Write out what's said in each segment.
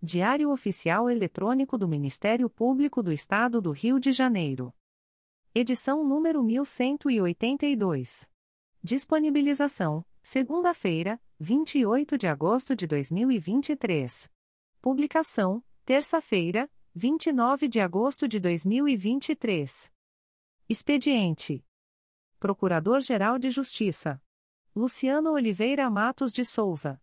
Diário Oficial Eletrônico do Ministério Público do Estado do Rio de Janeiro. Edição número 1182. Disponibilização: segunda-feira, 28 de agosto de 2023. Publicação: terça-feira, 29 de agosto de 2023. Expediente: Procurador-Geral de Justiça Luciano Oliveira Matos de Souza.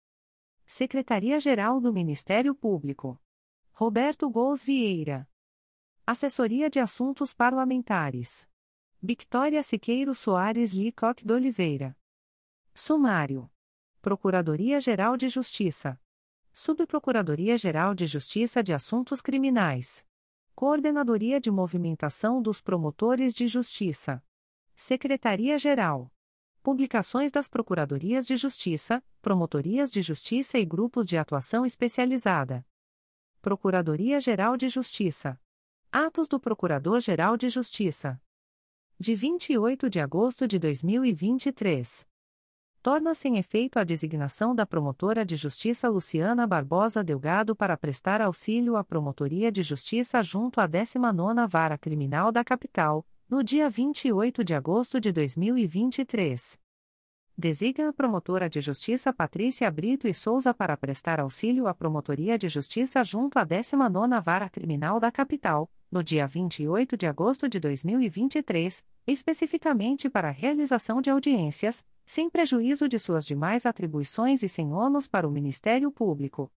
Secretaria-Geral do Ministério Público. Roberto Gous Vieira. Assessoria de Assuntos Parlamentares. Victoria Siqueiro Soares Licoque de Oliveira. Sumário. Procuradoria-Geral de Justiça. Subprocuradoria-Geral de Justiça de Assuntos Criminais. Coordenadoria de Movimentação dos Promotores de Justiça. Secretaria-Geral. Publicações das Procuradorias de Justiça, Promotorias de Justiça e Grupos de Atuação Especializada. Procuradoria-Geral de Justiça. Atos do Procurador-Geral de Justiça. De 28 de agosto de 2023. Torna-se em efeito a designação da Promotora de Justiça Luciana Barbosa Delgado para prestar auxílio à Promotoria de Justiça junto à 19ª Vara Criminal da Capital, no dia 28 de agosto de 2023. Designa a promotora de justiça Patrícia Brito e Souza para prestar auxílio à Promotoria de Justiça junto à 19ª Vara Criminal da Capital, no dia 28 de agosto de 2023, especificamente para a realização de audiências, sem prejuízo de suas demais atribuições e sem ônus para o Ministério Público.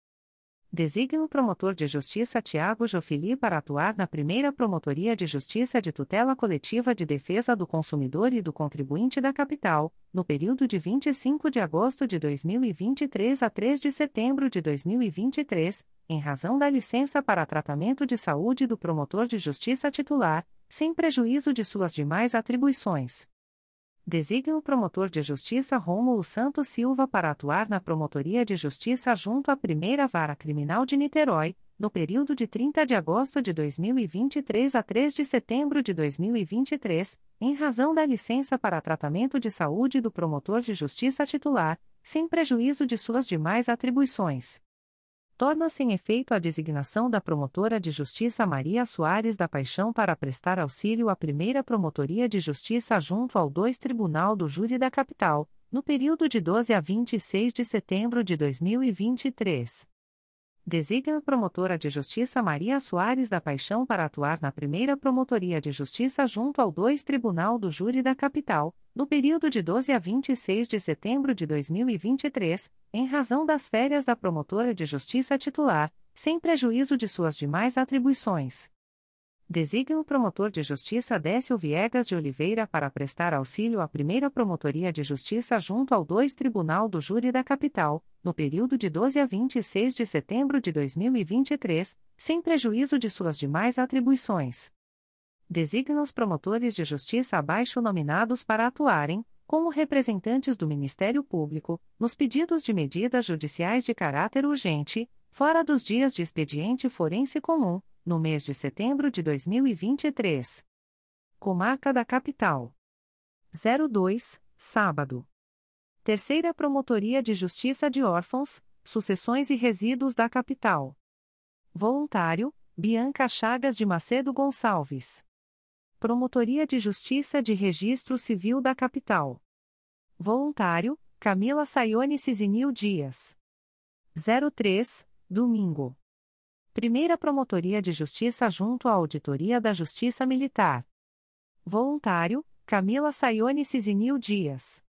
Designa o promotor de justiça Tiago Jofili para atuar na primeira Promotoria de Justiça de Tutela Coletiva de Defesa do Consumidor e do Contribuinte da Capital, no período de 25 de agosto de 2023 a 3 de setembro de 2023, em razão da licença para tratamento de saúde do promotor de justiça titular, sem prejuízo de suas demais atribuições. Designa o promotor de justiça Rômulo Santos Silva para atuar na Promotoria de Justiça junto à Primeira Vara Criminal de Niterói, no período de 30 de agosto de 2023 a 3 de setembro de 2023, em razão da licença para tratamento de saúde do promotor de justiça titular, sem prejuízo de suas demais atribuições torna-se em efeito a designação da promotora de justiça Maria Soares da Paixão para prestar auxílio à primeira promotoria de justiça junto ao 2 Tribunal do Júri da Capital, no período de 12 a 26 de setembro de 2023. Designa a promotora de justiça Maria Soares da Paixão para atuar na primeira promotoria de justiça junto ao 2 Tribunal do Júri da Capital, no período de 12 a 26 de setembro de 2023, em razão das férias da promotora de justiça titular, sem prejuízo de suas demais atribuições. Designa o promotor de justiça Décio Viegas de Oliveira para prestar auxílio à primeira promotoria de justiça junto ao 2 Tribunal do Júri da Capital, no período de 12 a 26 de setembro de 2023, sem prejuízo de suas demais atribuições. Designa os promotores de justiça abaixo nominados para atuarem, como representantes do Ministério Público, nos pedidos de medidas judiciais de caráter urgente, fora dos dias de expediente forense comum, no mês de setembro de 2023. Comarca da Capital. 02, sábado. Terceira Promotoria de Justiça de Órfãos, Sucessões e Resíduos da Capital. Voluntário, Bianca Chagas de Macedo Gonçalves. Promotoria de Justiça de Registro Civil da Capital. Voluntário, Camila Sayone Cisinil Dias. 03, domingo. Primeira Promotoria de Justiça junto à Auditoria da Justiça Militar. Voluntário, Camila Sayone Cisinil Dias.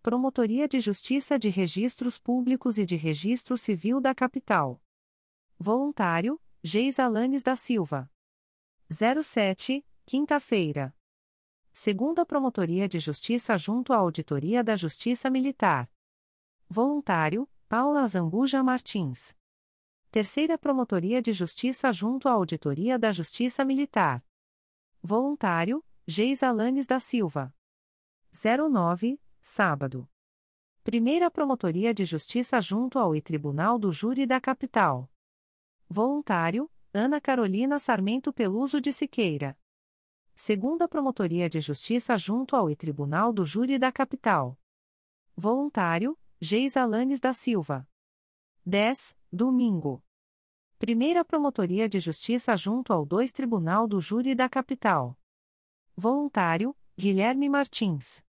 Promotoria de Justiça de Registros Públicos e de Registro Civil da Capital. Voluntário, Geis Alanes da Silva. 07, quinta-feira. Segunda Promotoria de Justiça junto à Auditoria da Justiça Militar. Voluntário, Paula Zambuja Martins. Terceira Promotoria de Justiça junto à Auditoria da Justiça Militar. Voluntário, Geis Alanes da Silva. 09, sábado. Primeira Promotoria de Justiça junto ao Tribunal do Júri da Capital. Voluntário, Ana Carolina Sarmento Peluso de Siqueira. Segunda Promotoria de Justiça junto ao Tribunal do Júri da Capital. Voluntário, Geis Alanes da Silva. 10, domingo. Primeira Promotoria de Justiça junto ao 2 Tribunal do Júri da Capital. Voluntário, Guilherme Martins.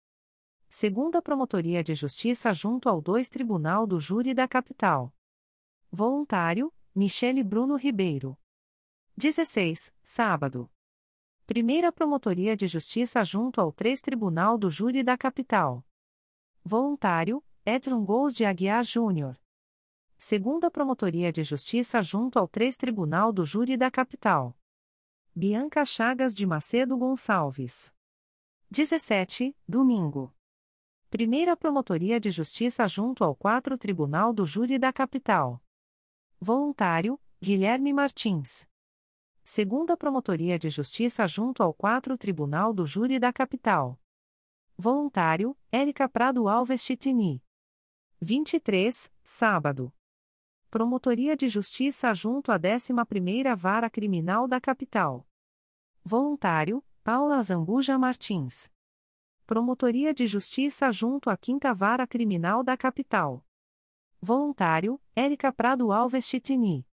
Segunda Promotoria de Justiça junto ao 2 Tribunal do Júri da Capital. Voluntário, Michele Bruno Ribeiro. 16, sábado. Primeira Promotoria de Justiça junto ao 3 Tribunal do Júri da Capital. Voluntário, Edson Gous de Aguiar Júnior. Segunda Promotoria de Justiça junto ao 3 Tribunal do Júri da Capital. Bianca Chagas de Macedo Gonçalves. 17, domingo. Primeira Promotoria de Justiça junto ao 4 Tribunal do Júri da Capital. Voluntário, Guilherme Martins. Segunda Promotoria de Justiça junto ao 4 Tribunal do Júri da Capital. Voluntário, Érica Prado Alves Chitini. 23, sábado. Promotoria de Justiça junto à 11ª Vara Criminal da Capital. Voluntário, Paula Zambuja Martins. Promotoria de Justiça junto à 5 Vara Criminal da Capital. Voluntário, Érica Prado Alves Chitini.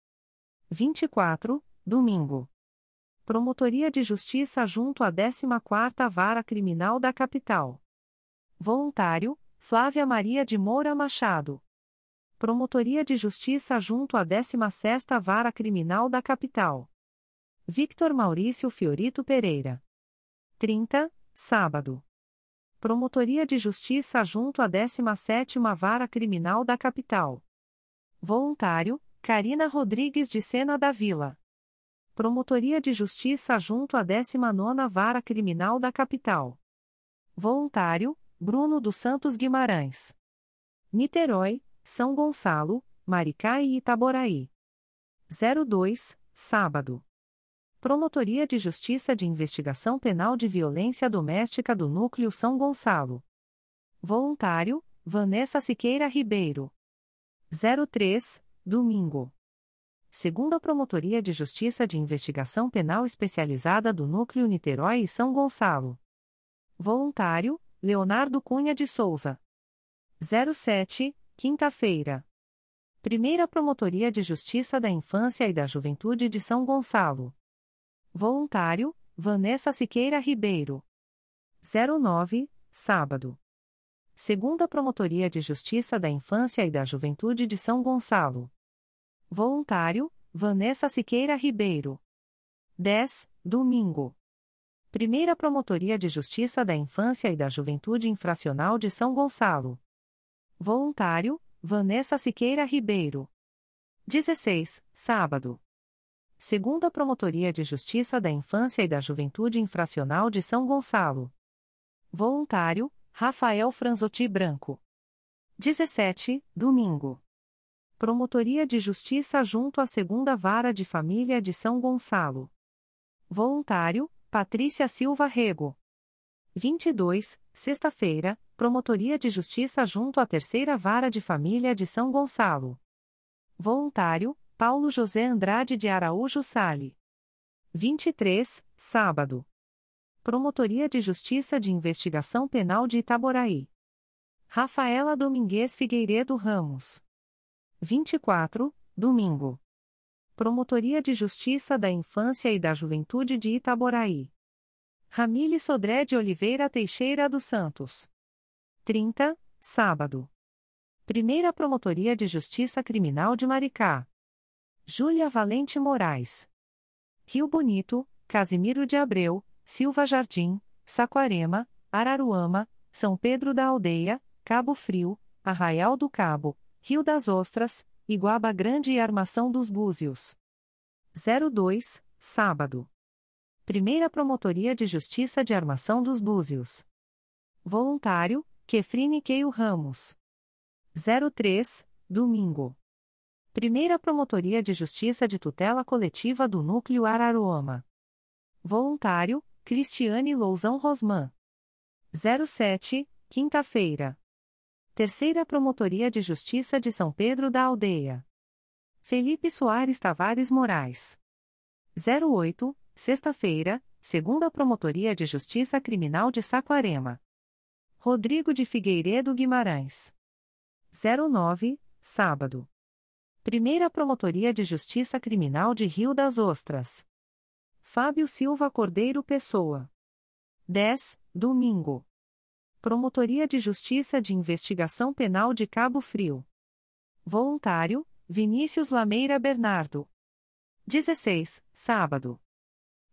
24, domingo. Promotoria de Justiça junto à 14ª Vara Criminal da Capital. Voluntário, Flávia Maria de Moura Machado. Promotoria de Justiça junto à 16ª Vara Criminal da Capital. Victor Maurício Fiorito Pereira. 30, sábado. Promotoria de Justiça junto à 17ª Vara Criminal da Capital. Voluntário, Karina Rodrigues de Sena da Vila. Promotoria de Justiça junto à 19ª Vara Criminal da Capital. Voluntário, Bruno dos Santos Guimarães. Niterói, são Gonçalo, Maricá e Itaboraí. 02, sábado. Promotoria de Justiça de Investigação Penal de Violência Doméstica do Núcleo São Gonçalo. Voluntário, Vanessa Siqueira Ribeiro. 03, domingo. Segunda Promotoria de Justiça de Investigação Penal Especializada do Núcleo Niterói e São Gonçalo. Voluntário, Leonardo Cunha de Souza. 07, Quinta-feira. Primeira Promotoria de Justiça da Infância e da Juventude de São Gonçalo. Voluntário, Vanessa Siqueira Ribeiro. 09, sábado. Segunda Promotoria de Justiça da Infância e da Juventude de São Gonçalo. Voluntário, Vanessa Siqueira Ribeiro. 10, domingo. Primeira Promotoria de Justiça da Infância e da Juventude Infracional de São Gonçalo. Voluntário, Vanessa Siqueira Ribeiro. 16, sábado. Segunda Promotoria de Justiça da Infância e da Juventude Infracional de São Gonçalo. Voluntário, Rafael Franzotti Branco. 17, domingo. Promotoria de Justiça junto à Segunda Vara de Família de São Gonçalo. Voluntário, Patrícia Silva Rego. 22, sexta-feira, Promotoria de Justiça junto à Terceira Vara de Família de São Gonçalo. Voluntário, Paulo José Andrade de Araújo Sale. 23, sábado. Promotoria de Justiça de Investigação Penal de Itaboraí. Rafaela Domingues Figueiredo Ramos. 24, domingo. Promotoria de Justiça da Infância e da Juventude de Itaboraí. Ramile Sodré de Oliveira Teixeira dos Santos. 30, sábado. Primeira Promotoria de Justiça Criminal de Maricá. Júlia Valente Moraes. Rio Bonito, Casimiro de Abreu, Silva Jardim, Saquarema, Araruama, São Pedro da Aldeia, Cabo Frio, Arraial do Cabo, Rio das Ostras, Iguaba Grande e Armação dos Búzios. 02, sábado. Primeira Promotoria de Justiça de Armação dos Búzios. Voluntário, Kefrine Keio Ramos. 03, domingo. Primeira Promotoria de Justiça de Tutela Coletiva do Núcleo Araruama. Voluntário, Cristiane Lousão Rosman. 07, quinta-feira. Terceira Promotoria de Justiça de São Pedro da Aldeia. Felipe Soares Tavares Moraes. 08, sexta-feira, Segunda Promotoria de Justiça Criminal de Saquarema. Rodrigo de Figueiredo Guimarães. 09, sábado. Primeira Promotoria de Justiça Criminal de Rio das Ostras. Fábio Silva Cordeiro Pessoa. 10, domingo. Promotoria de Justiça de Investigação Penal de Cabo Frio. Voluntário, Vinícius Lameira Bernardo. 16, sábado.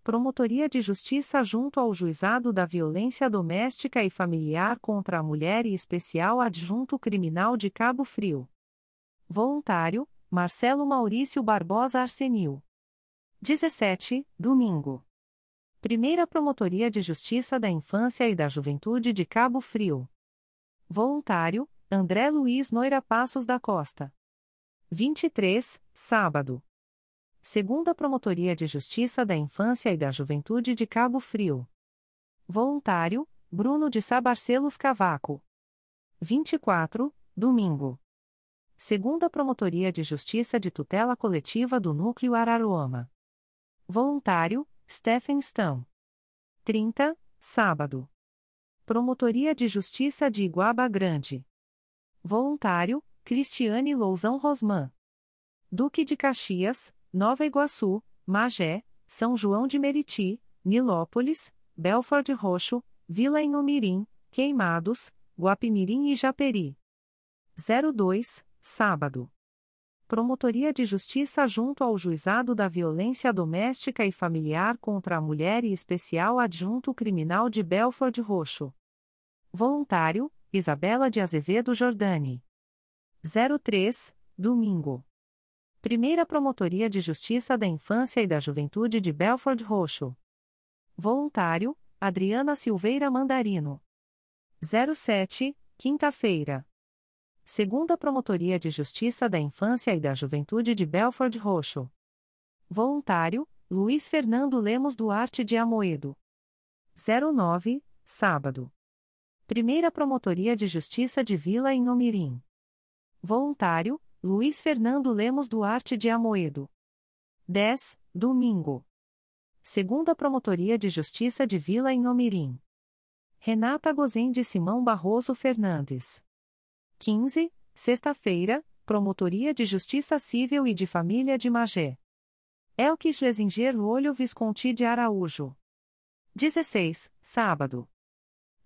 Promotoria de Justiça junto ao Juizado da Violência Doméstica e Familiar contra a Mulher e Especial Adjunto Criminal de Cabo Frio. Voluntário, Marcelo Maurício Barbosa Arsenil. 17, domingo. Primeira Promotoria de Justiça da Infância e da Juventude de Cabo Frio. Voluntário, André Luiz Noira Passos da Costa. 23, sábado. Segunda Promotoria de Justiça da Infância e da Juventude de Cabo Frio. Voluntário, Bruno de Sabarcelos Cavaco. 24, domingo. Segunda Promotoria de Justiça de Tutela Coletiva do Núcleo Araruama. Voluntário, Stephen Stão. 30, sábado. Promotoria de Justiça de Iguaba Grande. Voluntário, Cristiane Lousão Rosman. Duque de Caxias, Nova Iguaçu, Magé, São João de Meriti, Nilópolis, Belford Roxo, Vila Inhomirim, Queimados, Guapimirim e Japeri. 02, sábado. Promotoria de Justiça junto ao Juizado da Violência Doméstica e Familiar contra a Mulher e Especial Adjunto Criminal de Belford Roxo. Voluntário, Isabela de Azevedo Jordani. 03, domingo. Primeira Promotoria de Justiça da Infância e da Juventude de Belford Roxo. Voluntário, Adriana Silveira Mandarino. 07, quinta-feira. Segunda Promotoria de Justiça da Infância e da Juventude de Belford Roxo. Voluntário, Luiz Fernando Lemos Duarte de Amoedo. 09, sábado. Primeira Promotoria de Justiça de Vila em Omirim. Voluntário, Luiz Fernando Lemos Duarte de Amoedo. 10, domingo. Segunda Promotoria de Justiça de Vila em Omirim. Renata Gozem de Simão Barroso Fernandes. 15, sexta-feira, Promotoria de Justiça Civil e de Família de Magé. Elkis Lesinger Olho Visconti de Araújo. 16, sábado.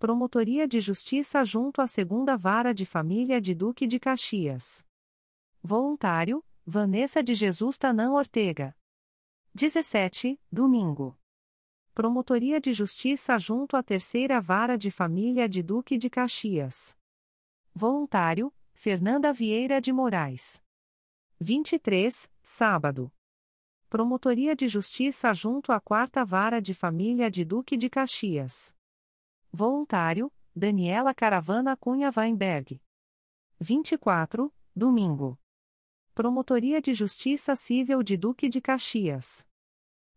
Promotoria de Justiça junto à Segunda Vara de Família de Duque de Caxias. Voluntário, Vanessa de Jesus Tanã Ortega. 17, domingo. Promotoria de Justiça junto à Terceira Vara de Família de Duque de Caxias. Voluntário, Fernanda Vieira de Moraes. 23, sábado. Promotoria de Justiça junto à Quarta Vara de Família de Duque de Caxias. Voluntário, Daniela Caravana Cunha Weinberg. 24, domingo. Promotoria de Justiça Civil de Duque de Caxias.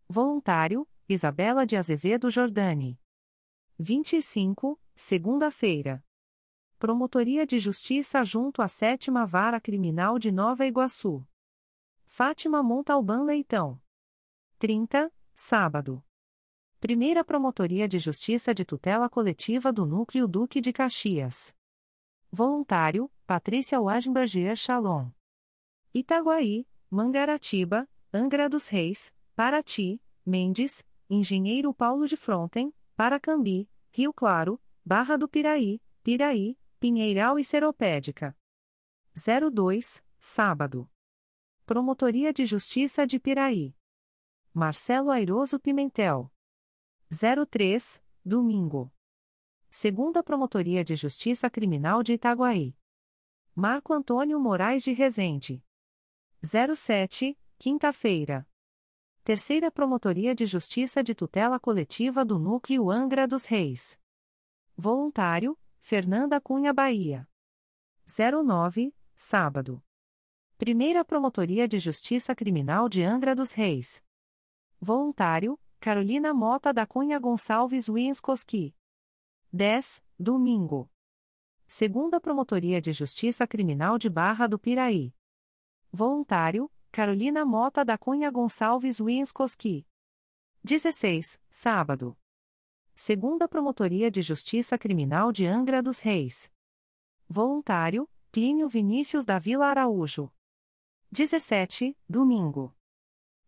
Voluntário, Isabela de Azevedo Jordani. 25, segunda-feira. Promotoria de Justiça junto à Sétima Vara Criminal de Nova Iguaçu. Fátima Montalbán Leitão. 30, sábado. Primeira Promotoria de Justiça de Tutela Coletiva do Núcleo Duque de Caxias. Voluntário, Patrícia Wagenberger Shalom. Itaguaí, Mangaratiba, Angra dos Reis, Paraty, Mendes, Engenheiro Paulo de Fronten, Paracambi, Rio Claro, Barra do Piraí, Piraí, Pinheiral e Seropédica. 02, sábado. Promotoria de Justiça de Piraí. Marcelo Airoso Pimentel. 03, domingo. Segunda Promotoria de Justiça Criminal de Itaguaí. Marco Antônio Moraes de Rezende. 07, quinta-feira. Terceira Promotoria de Justiça de Tutela Coletiva do Núcleo Angra dos Reis. Voluntário, Fernanda Cunha Bahia. 09, sábado. Primeira Promotoria de Justiça Criminal de Angra dos Reis. Voluntário, Carolina Mota da Cunha Gonçalves Winskoski. 10, domingo. Segunda Promotoria de Justiça Criminal de Barra do Piraí. Voluntário, Carolina Mota da Cunha Gonçalves Winskoski. 16, sábado. Segunda Promotoria de Justiça Criminal de Angra dos Reis. Voluntário, Plínio Vinícius da Vila Araújo. 17, domingo.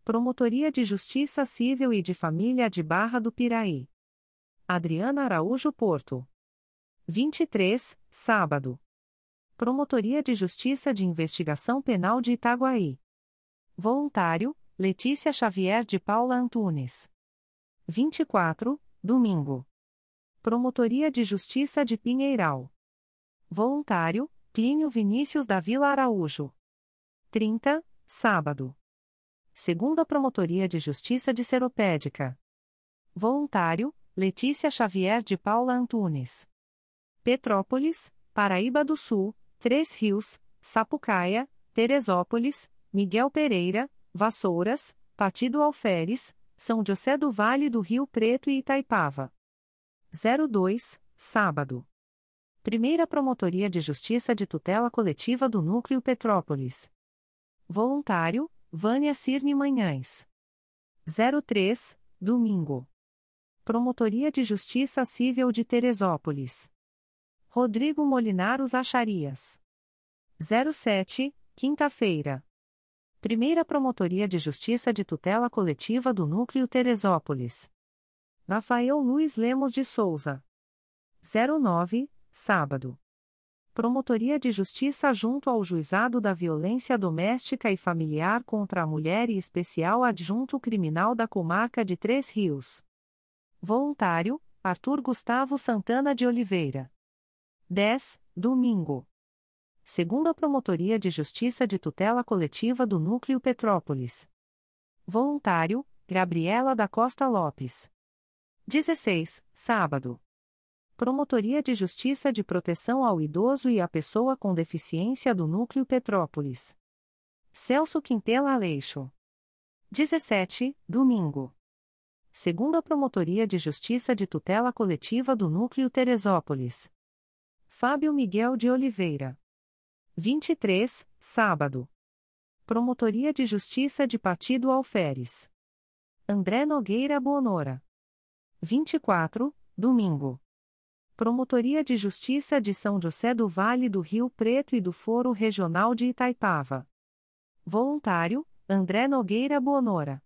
Promotoria de Justiça Civil e de Família de Barra do Piraí. Adriana Araújo Porto. 23, sábado. Promotoria de Justiça de Investigação Penal de Itaguaí. Voluntário, Letícia Xavier de Paula Antunes. 24, domingo. Promotoria de Justiça de Pinheiral. Voluntário, Plínio Vinícius da Vila Araújo. 30, sábado. Segunda Promotoria de Justiça de Seropédica. Voluntário, Letícia Xavier de Paula Antunes. Petrópolis, Paraíba do Sul, Três Rios, Sapucaia, Teresópolis, Miguel Pereira, Vassouras, Partido Alferes, São José do Vale do Rio Preto e Itaipava. 02, sábado. Primeira Promotoria de Justiça de Tutela Coletiva do Núcleo Petrópolis. Voluntário, Vânia Cirne Manhães. 03, domingo. Promotoria de Justiça Civil de Teresópolis. Rodrigo Molinaros Acharias. 07, quinta-feira. Primeira Promotoria de Justiça de Tutela Coletiva do Núcleo Teresópolis. Rafael Luiz Lemos de Souza. 09, sábado. Promotoria de Justiça junto ao Juizado da Violência Doméstica e Familiar contra a Mulher e Especial Adjunto Criminal da Comarca de Três Rios. Voluntário, Arthur Gustavo Santana de Oliveira. 10, domingo. Segunda Promotoria de Justiça de Tutela Coletiva do Núcleo Petrópolis. Voluntário, Gabriela da Costa Lopes. 16, sábado. Promotoria de Justiça de Proteção ao Idoso e à Pessoa com Deficiência do Núcleo Petrópolis. Celso Quintela Aleixo. 17, domingo. Segunda Promotoria de Justiça de Tutela Coletiva do Núcleo Teresópolis. Fábio Miguel de Oliveira. 23, sábado. Promotoria de Justiça de Partido Alferes. André Nogueira Bonora. 24, domingo. Promotoria de Justiça de São José do Vale do Rio Preto e do Foro Regional de Itaipava. Voluntário, André Nogueira Bonora.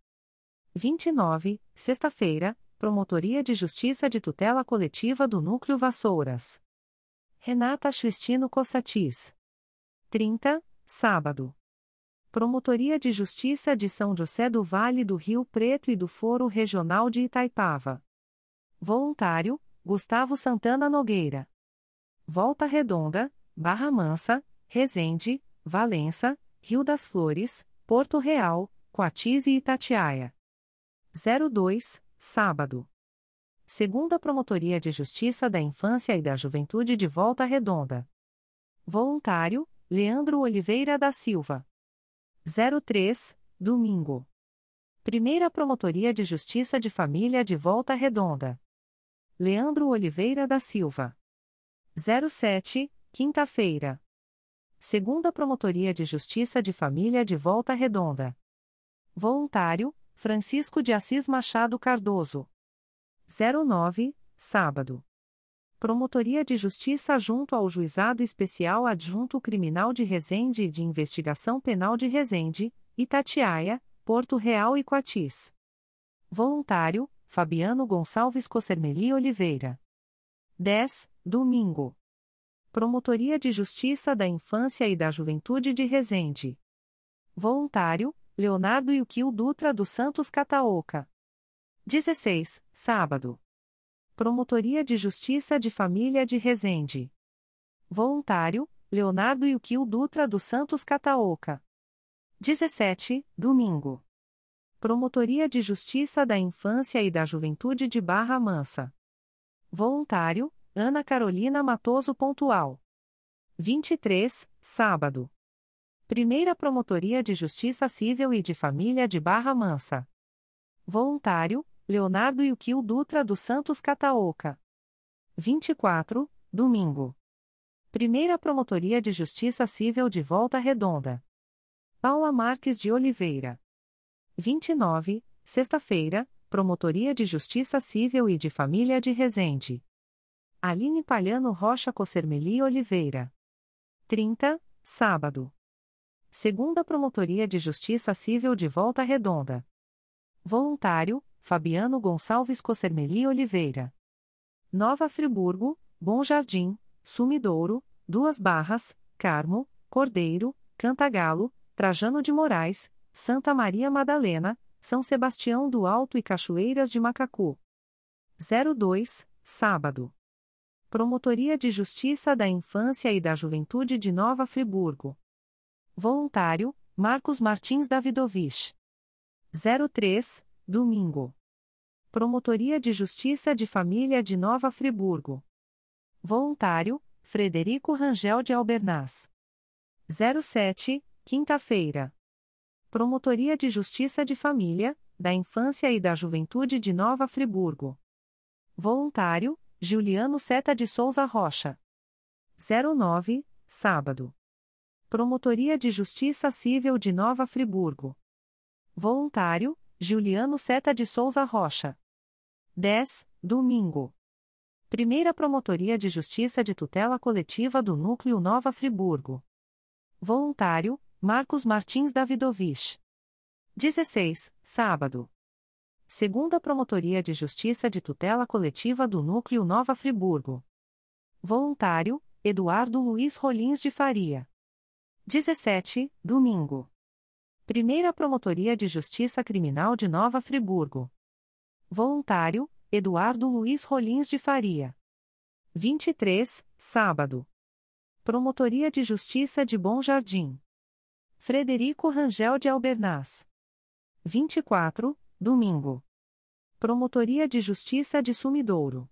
29, sexta-feira, Promotoria de Justiça de Tutela Coletiva do Núcleo Vassouras. Renata Cristino Cossatis. 30, sábado. Promotoria de Justiça de São José do Vale do Rio Preto e do Foro Regional de Itaipava. Voluntário, Gustavo Santana Nogueira. Volta Redonda, Barra Mansa, Resende, Valença, Rio das Flores, Porto Real, Coatis e Itatiaia. 02, sábado. Segunda Promotoria de Justiça da Infância e da Juventude de Volta Redonda. Voluntário, Leandro Oliveira da Silva. 03, domingo. Primeira Promotoria de Justiça de Família de Volta Redonda. Leandro Oliveira da Silva. 07, quinta-feira. Segunda Promotoria de Justiça de Família de Volta Redonda. Voluntário, Francisco de Assis Machado Cardoso. 09, sábado. Promotoria de Justiça junto ao Juizado Especial Adjunto Criminal de Resende e de Investigação Penal de Resende, Itatiaia, Porto Real e Coatis. Voluntário, Fabiano Gonçalves Cossermeli Oliveira. 10, domingo. Promotoria de Justiça da Infância e da Juventude de Resende. Voluntário, Leonardo Yuquil Dutra dos Santos Cataoca. 16, sábado. Promotoria de Justiça de Família de Resende. Voluntário, Leonardo Yuquil Dutra dos Santos Cataoca. 17, domingo. Promotoria de Justiça da Infância e da Juventude de Barra Mansa. Voluntário, Ana Carolina Matoso Pontual. 23, sábado. Primeira Promotoria de Justiça Civil e de Família de Barra Mansa. Voluntário, Leonardo Yuquil Dutra dos Santos Cataoca. 24, domingo. Primeira Promotoria de Justiça Civil de Volta Redonda. Paula Marques de Oliveira. 29, sexta-feira, Promotoria de Justiça Civil e de Família de Resende. Aline Palhano Rocha Cossermeli Oliveira. 30, sábado. Segunda Promotoria de Justiça Civil de Volta Redonda. Voluntário, Fabiano Gonçalves Cossermeli Oliveira. Nova Friburgo, Bom Jardim, Sumidouro, Duas Barras, Carmo, Cordeiro, Cantagalo, Trajano de Moraes, Santa Maria Madalena, São Sebastião do Alto e Cachoeiras de Macacu. 02, sábado. Promotoria de Justiça da Infância e da Juventude de Nova Friburgo. Voluntário, Marcos Martins Davidovich. 03, domingo. Promotoria de Justiça de Família de Nova Friburgo. Voluntário, Frederico Rangel de Albernaz. 07, quinta-feira. Promotoria de Justiça de Família, da Infância e da Juventude de Nova Friburgo. Voluntário, Juliano Seta de Souza Rocha. 09, sábado. Promotoria de Justiça Civil de Nova Friburgo. Voluntário, Juliano Seta de Souza Rocha. 10, domingo. Primeira Promotoria de Justiça de Tutela Coletiva do Núcleo Nova Friburgo. Voluntário, Marcos Martins Davidovich. 16, sábado. Segunda Promotoria de Justiça de Tutela Coletiva do Núcleo Nova Friburgo. Voluntário, Eduardo Luiz Rolins de Faria. 17, domingo. Primeira Promotoria de Justiça Criminal de Nova Friburgo. Voluntário, Eduardo Luiz Rolins de Faria. 23, sábado. Promotoria de Justiça de Bom Jardim. Frederico Rangel de Albernaz. 24, domingo. Promotoria de Justiça de Sumidouro.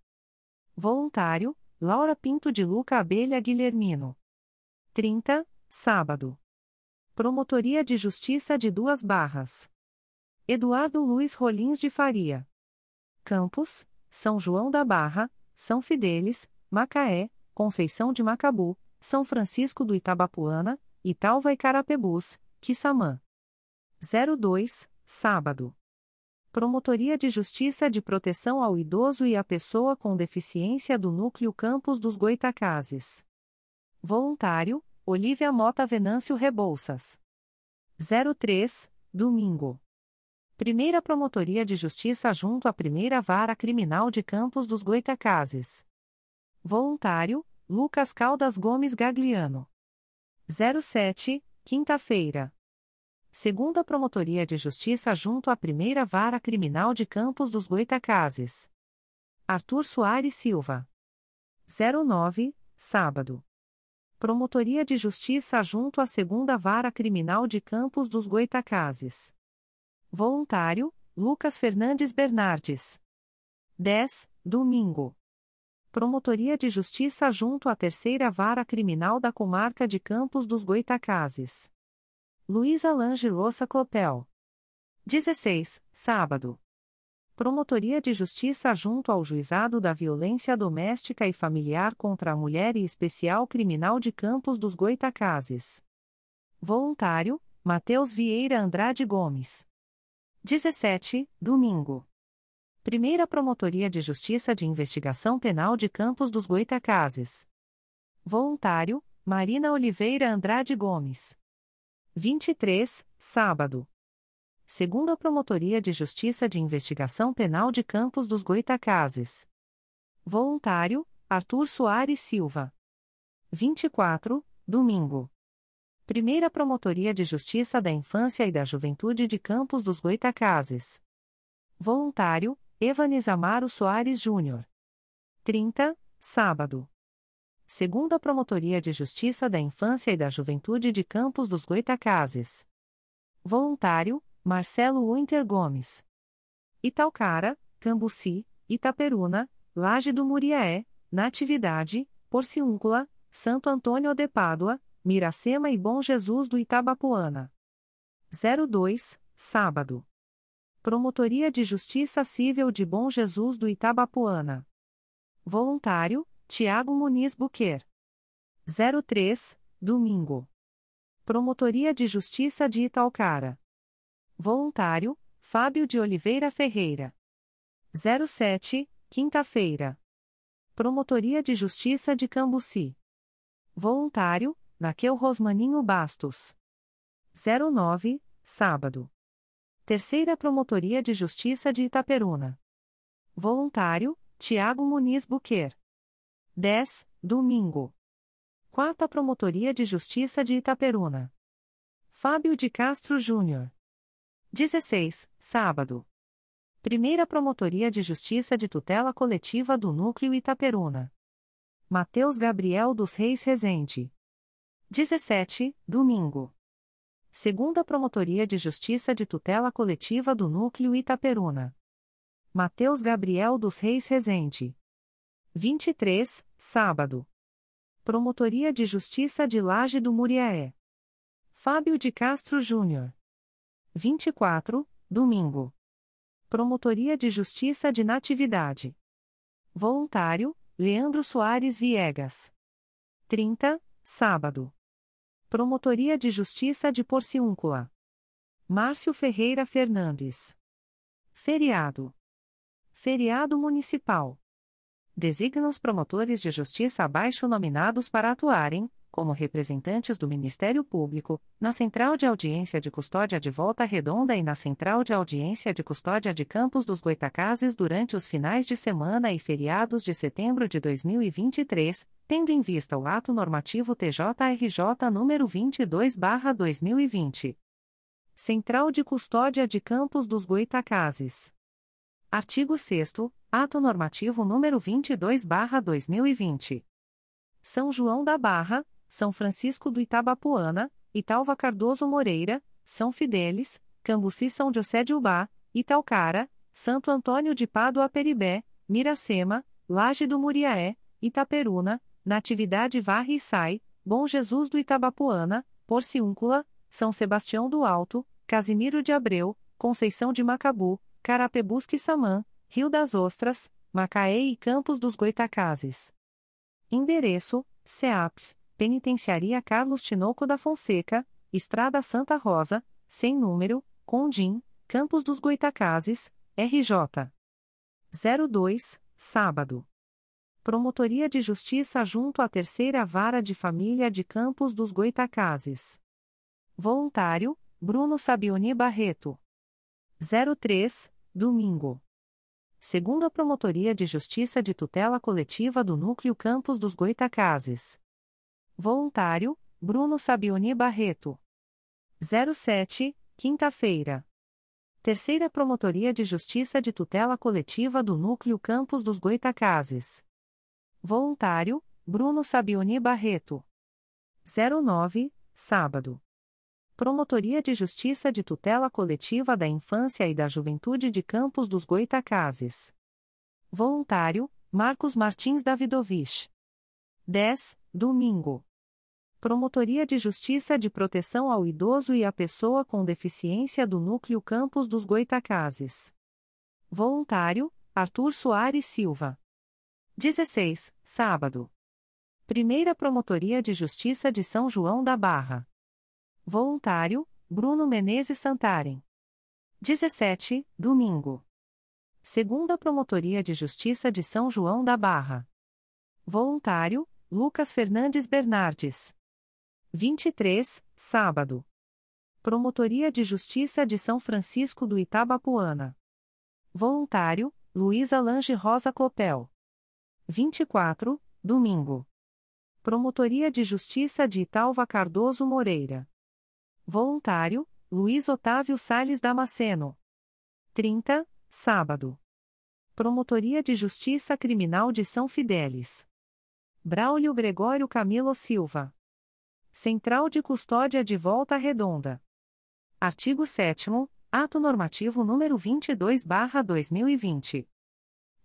Voluntário, Laura Pinto de Luca Abelha Guilhermino. 30, sábado. Promotoria de Justiça de Duas Barras. Eduardo Luiz Rolins de Faria. Campos, São João da Barra, São Fidélis, Macaé, Conceição de Macabu, São Francisco do Itabapuana, Italva e Carapebus, Quissamã. 02, sábado. Promotoria de Justiça de Proteção ao Idoso e à Pessoa com Deficiência do Núcleo Campos dos Goitacazes. Voluntário, Olívia Mota Venâncio Rebouças. 03, domingo. Primeira Promotoria de Justiça junto à Primeira Vara Criminal de Campos dos Goitacazes. Voluntário, Lucas Caldas Gomes Gagliano. 07, quinta-feira. Segunda Promotoria de Justiça junto à Primeira Vara Criminal de Campos dos Goitacazes. Arthur Soares Silva. 09, sábado. Promotoria de Justiça junto à Segunda Vara Criminal de Campos dos Goitacazes. Voluntário, Lucas Fernandes Bernardes. 10, domingo. Promotoria de Justiça junto à Terceira Vara Criminal da Comarca de Campos dos Goitacazes. Luísa Lange Roça Clopel. 16, sábado. Promotoria de Justiça junto ao Juizado da Violência Doméstica e Familiar contra a Mulher e Especial Criminal de Campos dos Goitacazes. Voluntário, Matheus Vieira Andrade Gomes. 17, domingo. Primeira Promotoria de Justiça de Investigação Penal de Campos dos Goitacazes. Voluntário, Marina Oliveira Andrade Gomes. 23, sábado. Segunda Promotoria de Justiça de Investigação Penal de Campos dos Goitacazes. Voluntário, Arthur Soares Silva. 24, domingo. Primeira Promotoria de Justiça da Infância e da Juventude de Campos dos Goitacazes. Voluntário, Evanes Amaro Soares Júnior. 30, sábado. Segunda Promotoria de Justiça da Infância e da Juventude de Campos dos Goitacazes. Voluntário, Marcelo Winter Gomes. Italcara, Cambuci, Itaperuna, Laje do Muriaé, Natividade, Porciúncula, Santo Antônio de Pádua, Miracema e Bom Jesus do Itabapuana. 02, sábado. Promotoria de Justiça Civil de Bom Jesus do Itabapuana. Voluntário, Tiago Muniz Buquer. 03, domingo. Promotoria de Justiça de Italcara. Voluntário, Fábio de Oliveira Ferreira. 07, quinta-feira. Promotoria de Justiça de Cambuci. Voluntário, Naquel Rosmaninho Bastos. 09, sábado. Terceira Promotoria de Justiça de Itaperuna. Voluntário, Tiago Muniz Buquer. 10, domingo. Quarta Promotoria de Justiça de Itaperuna. Fábio de Castro Júnior. 16, sábado. Primeira Promotoria de Justiça de Tutela Coletiva do Núcleo Itaperuna. Mateus Gabriel dos Reis Rezende. 17, domingo. Segunda Promotoria de Justiça de Tutela Coletiva do Núcleo Itaperuna. Mateus Gabriel dos Reis Rezende. 23, sábado. Promotoria de Justiça de Laje do Muriaé. Fábio de Castro Júnior. 24, domingo. Promotoria de Justiça de Natividade. Voluntário, Leandro Soares Viegas. 30, sábado. Promotoria de Justiça de Porciúncula. Márcio Ferreira Fernandes. Feriado. Feriado Municipal. Designa os promotores de justiça abaixo nominados para atuarem, como representantes do Ministério Público, na Central de Audiência de Custódia de Volta Redonda e na Central de Audiência de Custódia de Campos dos Goitacazes durante os finais de semana e feriados de setembro de 2023, tendo em vista o ato normativo TJRJ número 22/2020. Central de Custódia de Campos dos Goitacazes. Artigo 6 Ato normativo número 22/2020. São João da Barra, São Francisco do Itabapuana, Italva Cardoso Moreira, São Fidélis, Cambuci São José de Ubá, Italcara, Santo Antônio de Pádua Peribé, Miracema, Laje do Muriaé, Itaperuna, Natividade Varre e Sai, Bom Jesus do Itabapuana, Porciúncula, São Sebastião do Alto, Casimiro de Abreu, Conceição de Macabu, Carapebusque Samã, Rio das Ostras, Macaé e Campos dos Goitacazes. Endereço: CEAPF, Penitenciaria Carlos Tinoco da Fonseca, Estrada Santa Rosa, sem número, Condim, Campos dos Goitacazes, RJ. 02, sábado. Promotoria de Justiça junto à Terceira Vara de Família de Campos dos Goitacazes. Voluntário, Bruno Sabioni Barreto. 03, domingo. Segunda Promotoria de Justiça de Tutela Coletiva do Núcleo Campos dos Goitacazes. Voluntário, Bruno Sabioni Barreto. 07, quinta-feira. Terceira Promotoria de Justiça de Tutela Coletiva do Núcleo Campos dos Goitacazes. Voluntário, Bruno Sabioni Barreto. 09, sábado. Promotoria de Justiça de Tutela Coletiva da Infância e da Juventude de Campos dos Goitacazes. Voluntário, Marcos Martins Davidovich. 10, domingo. Promotoria de Justiça de Proteção ao Idoso e à Pessoa com Deficiência do Núcleo Campos dos Goitacazes. Voluntário, Arthur Soares Silva. 16, sábado. Primeira Promotoria de Justiça de São João da Barra. Voluntário, Bruno Menezes Santarem. 17, domingo. Segunda Promotoria de Justiça de São João da Barra. Voluntário, Lucas Fernandes Bernardes. 23, sábado. Promotoria de Justiça de São Francisco do Itabapuana. Voluntário, Luísa Lange Rosa Clopel. 24, domingo. Promotoria de Justiça de Italva Cardoso Moreira. Voluntário, Luiz Otávio Sales Damasceno. 30, sábado. Promotoria de Justiça Criminal de São Fidélis. Braulio Gregório Camilo Silva. Central de Custódia de Volta Redonda. Artigo 7 Ato Normativo número 22/2020.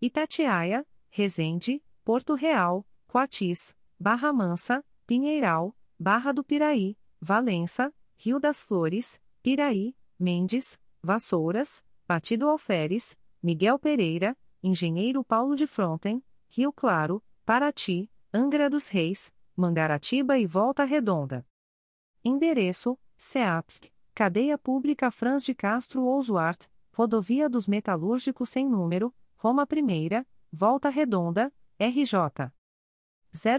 Itatiaia, Resende, Porto Real, Coatis, Barra Mansa, Pinheiral, Barra do Piraí, Valença, Rio das Flores, Piraí, Mendes, Vassouras, Batido Alferes, Miguel Pereira, Engenheiro Paulo de Fronten, Rio Claro, Paraty, Angra dos Reis, Mangaratiba e Volta Redonda. Endereço: CEAPF, Cadeia Pública Franz de Castro Ousuart, Rodovia dos Metalúrgicos sem número, Roma I, Volta Redonda, RJ.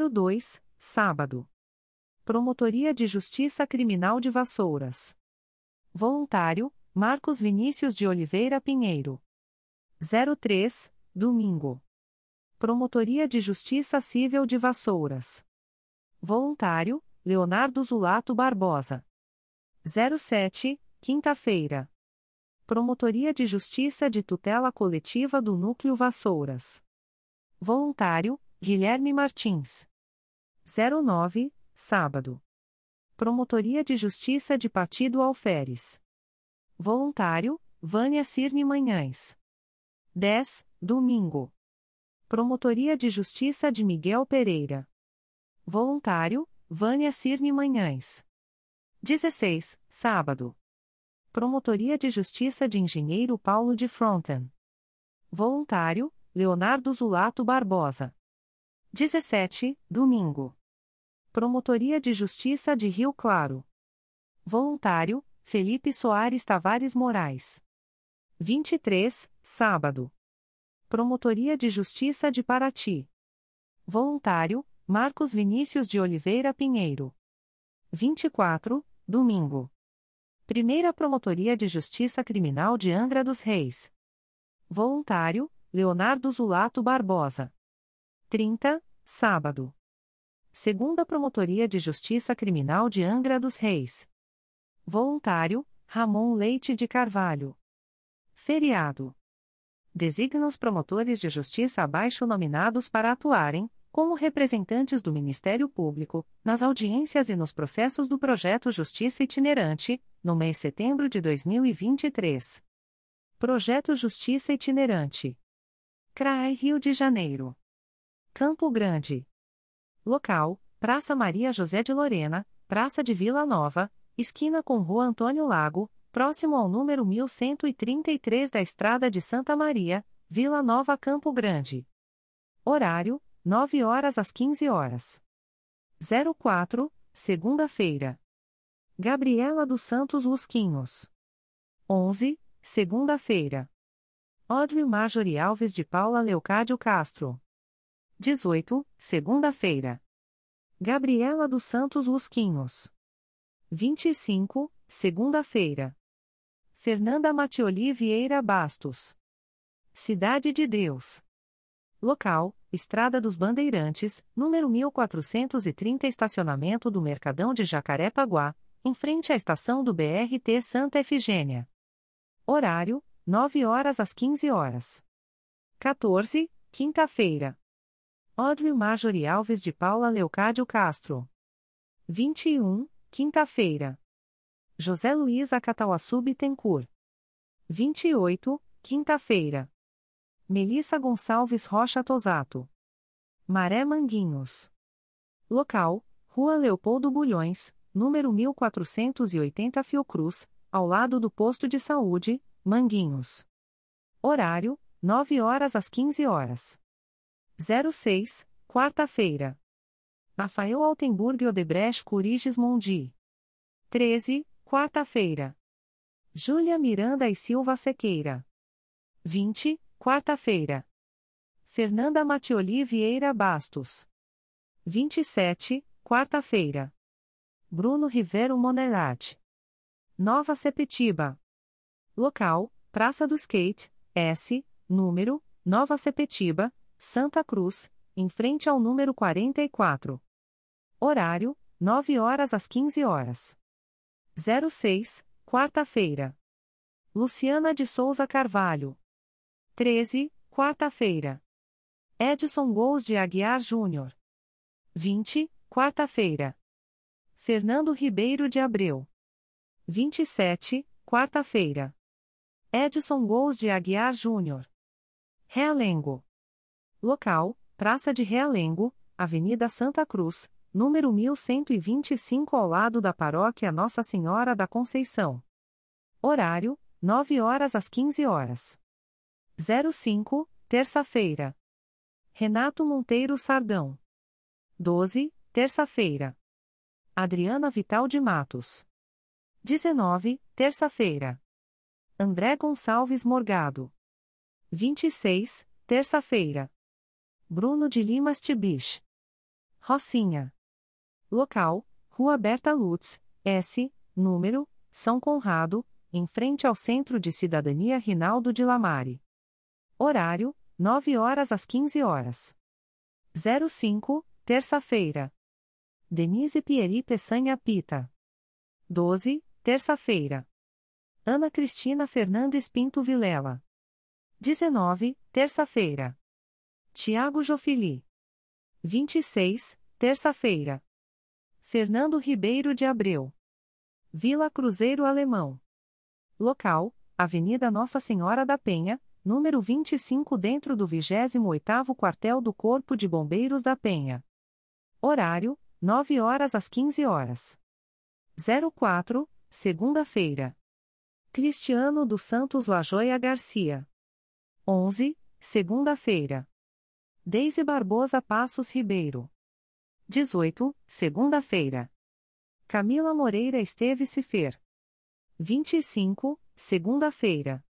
02, sábado. Promotoria de Justiça Criminal de Vassouras. Voluntário, Marcos Vinícius de Oliveira Pinheiro. 03, domingo. Promotoria de Justiça Civil de Vassouras. Voluntário, Leonardo Zulato Barbosa. 07, quinta-feira. Promotoria de Justiça de Tutela Coletiva do Núcleo Vassouras. Voluntário, Guilherme Martins. 09, sábado. Promotoria de Justiça de Partido Alferes. Voluntário, Vânia Cirne Manhães. 10, domingo. Promotoria de Justiça de Miguel Pereira. Voluntário, Vânia Cirne Manhães. 16, sábado. Promotoria de Justiça de Engenheiro Paulo de Fronten. Voluntário, Leonardo Zulato Barbosa. 17, domingo. Promotoria de Justiça de Rio Claro. Voluntário, Felipe Soares Tavares Moraes. 23, sábado. Promotoria de Justiça de Paraty. Voluntário, Marcos Vinícius de Oliveira Pinheiro. 24, domingo. Primeira Promotoria de Justiça Criminal de Angra dos Reis. Voluntário, Leonardo Zulato Barbosa. 30, sábado. Segunda Promotoria de Justiça Criminal de Angra dos Reis. Voluntário, Ramon Leite de Carvalho. Feriado. Designa os promotores de justiça abaixo nominados para atuarem, como representantes do Ministério Público, nas audiências e nos processos do projeto Justiça Itinerante, no mês de setembro de 2023. Projeto Justiça Itinerante. CRAE Rio de Janeiro. Campo Grande. Local: Praça Maria José de Lorena, Praça de Vila Nova, esquina com Rua Antônio Lago, próximo ao número 1133 da Estrada de Santa Maria, Vila Nova Campo Grande. Horário: 9 horas às 15 horas. 04, segunda-feira. Gabriela dos Santos Lusquinhos. 11, segunda-feira. Audrey Marjorie Alves de Paula Leocádio Castro. 18, segunda-feira. Gabriela dos Santos Lusquinhos. 25, segunda-feira. Fernanda Matioli Vieira Bastos. Cidade de Deus. Local: Estrada dos Bandeirantes, número 1430 Estacionamento do Mercadão de Jacarepaguá, em frente à estação do BRT Santa Efigênia. Horário: 9 horas às 15 horas. 14, quinta-feira. Audrey Marjorie Alves de Paula Leocádio Castro. 21, quinta-feira. José Luiz Acatauaçu Bittencourt. 28, quinta-feira. Melissa Gonçalves Rocha Tosato. Maré Manguinhos. Local: Rua Leopoldo Bulhões, número 1480 Fiocruz, ao lado do posto de saúde, Manguinhos. Horário: 9 horas às 15 horas. 06, quarta-feira. Rafael Altenburg Odebrecht Curiges Mondi. 13, quarta-feira. Júlia Miranda e Silva Sequeira. 20, quarta-feira. Fernanda Matioli Vieira Bastos. 27, quarta-feira. Bruno Rivero Monerat. Nova Sepetiba. Local: Praça do Skate, S, número, Nova Sepetiba, Santa Cruz, em frente ao número 44. Horário: 9 horas às 15 horas. 06, quarta-feira. Luciana de Souza Carvalho. 13, quarta-feira. Edson Gous de Aguiar Júnior. 20, quarta-feira. Fernando Ribeiro de Abreu. 27, quarta-feira. Edson Gous de Aguiar Júnior. Realengo. Local: Praça de Realengo, Avenida Santa Cruz, número 1125 ao lado da Paróquia Nossa Senhora da Conceição. Horário: 9 horas às 15 horas. 05, terça-feira. Renato Monteiro Sardão. 12, terça-feira. Adriana Vital de Matos. 19, terça-feira. André Gonçalves Morgado. 26, terça-feira. Bruno de Limas Tibich. Rocinha. Local: Rua Berta Lutz, S, número, São Conrado, em frente ao Centro de Cidadania Rinaldo de Lamare. Horário: 9 horas às 15 horas. 05, terça-feira. Denise Pieri Peçanha Pita. 12, terça-feira. Ana Cristina Fernandes Pinto Vilela. 19, terça-feira. Tiago Jofili. 26, terça-feira. Fernando Ribeiro de Abreu. Vila Cruzeiro Alemão. Local: Avenida Nossa Senhora da Penha, número 25, dentro do 28º Quartel do Corpo de Bombeiros da Penha. Horário: 9 horas às 15 horas. 04, segunda-feira. Cristiano dos Santos Lajoia Garcia. 11, segunda-feira. Deise Barbosa Passos Ribeiro. 18, segunda-feira. Camila Moreira Esteves Cifer. 25, segunda-feira.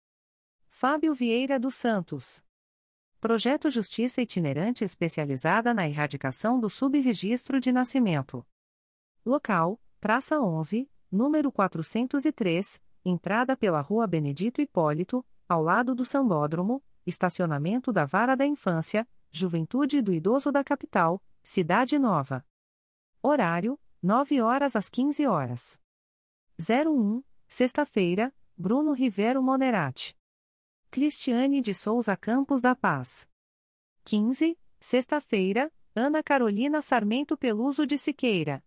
Fábio Vieira dos Santos. Projeto Justiça Itinerante especializada na erradicação do subregistro de nascimento. Local: Praça 11, número 403, entrada pela Rua Benedito Hipólito, ao lado do Sambódromo, estacionamento da Vara da Infância, Juventude do Idoso da Capital, Cidade Nova. Horário: 9 horas às 15 horas. 01, sexta-feira, Bruno Rivero Monerati. Cristiane de Souza Campos da Paz. 15, sexta-feira, Ana Carolina Sarmento Peluso de Siqueira.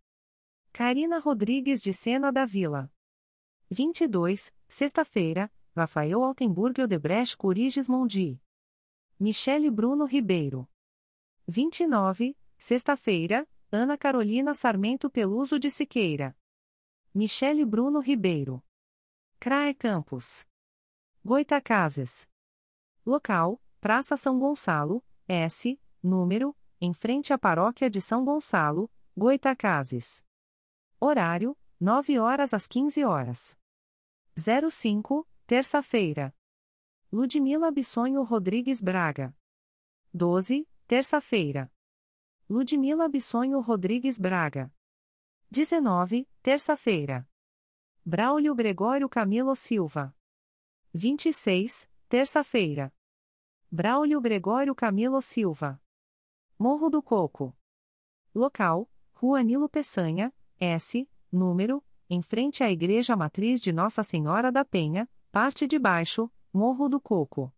Karina Rodrigues de Sena da Vila. 22, sexta-feira, Rafael Altenburg Odebrecht Curiges Mondi. Michele Bruno Ribeiro. 29, sexta-feira, Ana Carolina Sarmento Peluso de Siqueira. Michele Bruno Ribeiro. CRAE Campos. Goitacazes. Local: Praça São Gonçalo, S, número, em frente à Paróquia de São Gonçalo, Goitacazes. Horário: 9 horas às 15 horas. 05, terça-feira. Ludmila Bissonho Rodrigues Braga. 12, terça-feira. Ludmila Bissonho Rodrigues Braga. 19, terça-feira. Braulio Gregório Camilo Silva. 26, terça-feira. Braulio Gregório Camilo Silva. Morro do Coco. Local: Rua Nilo Peçanha, S, número, em frente à Igreja Matriz de Nossa Senhora da Penha, parte de baixo, Morro do Coco.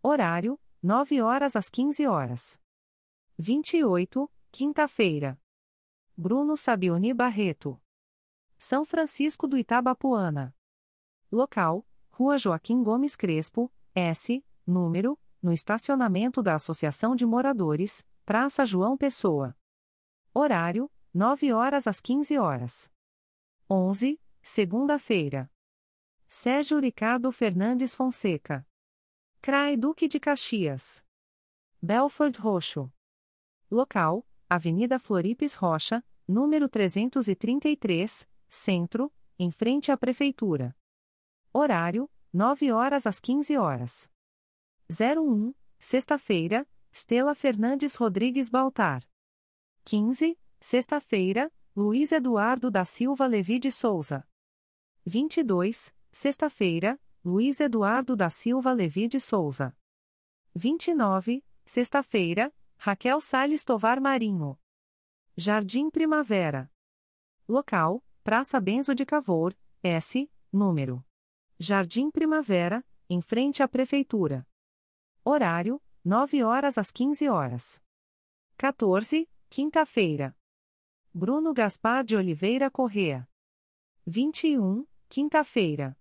Horário: 9 horas às 15 horas. 28, quinta-feira. Bruno Sabioni Barreto. São Francisco do Itabapuana. Local: Rua Joaquim Gomes Crespo, S, número, no estacionamento da Associação de Moradores, Praça João Pessoa. Horário: 9 horas às 15 horas. 11, segunda-feira. Sérgio Ricardo Fernandes Fonseca. CRAE Duque de Caxias. Belford Roxo. Local: Avenida Floripes Rocha, número 333, Centro, em frente à Prefeitura. Horário: 9 horas às 15 horas. 01, sexta-feira, Estela Fernandes Rodrigues Baltar. 15, sexta-feira, Luiz Eduardo da Silva Levi de Souza. 22, sexta-feira, Luiz Eduardo da Silva Levi de Souza. 29, sexta-feira, Raquel Salles Tovar Marinho. Jardim Primavera. Local: Praça Benzo de Cavour, S, número. Jardim Primavera, em frente à Prefeitura. Horário: 9 horas às 15 horas. 14, quinta-feira. Bruno Gaspar de Oliveira Correa. 21, quinta-feira.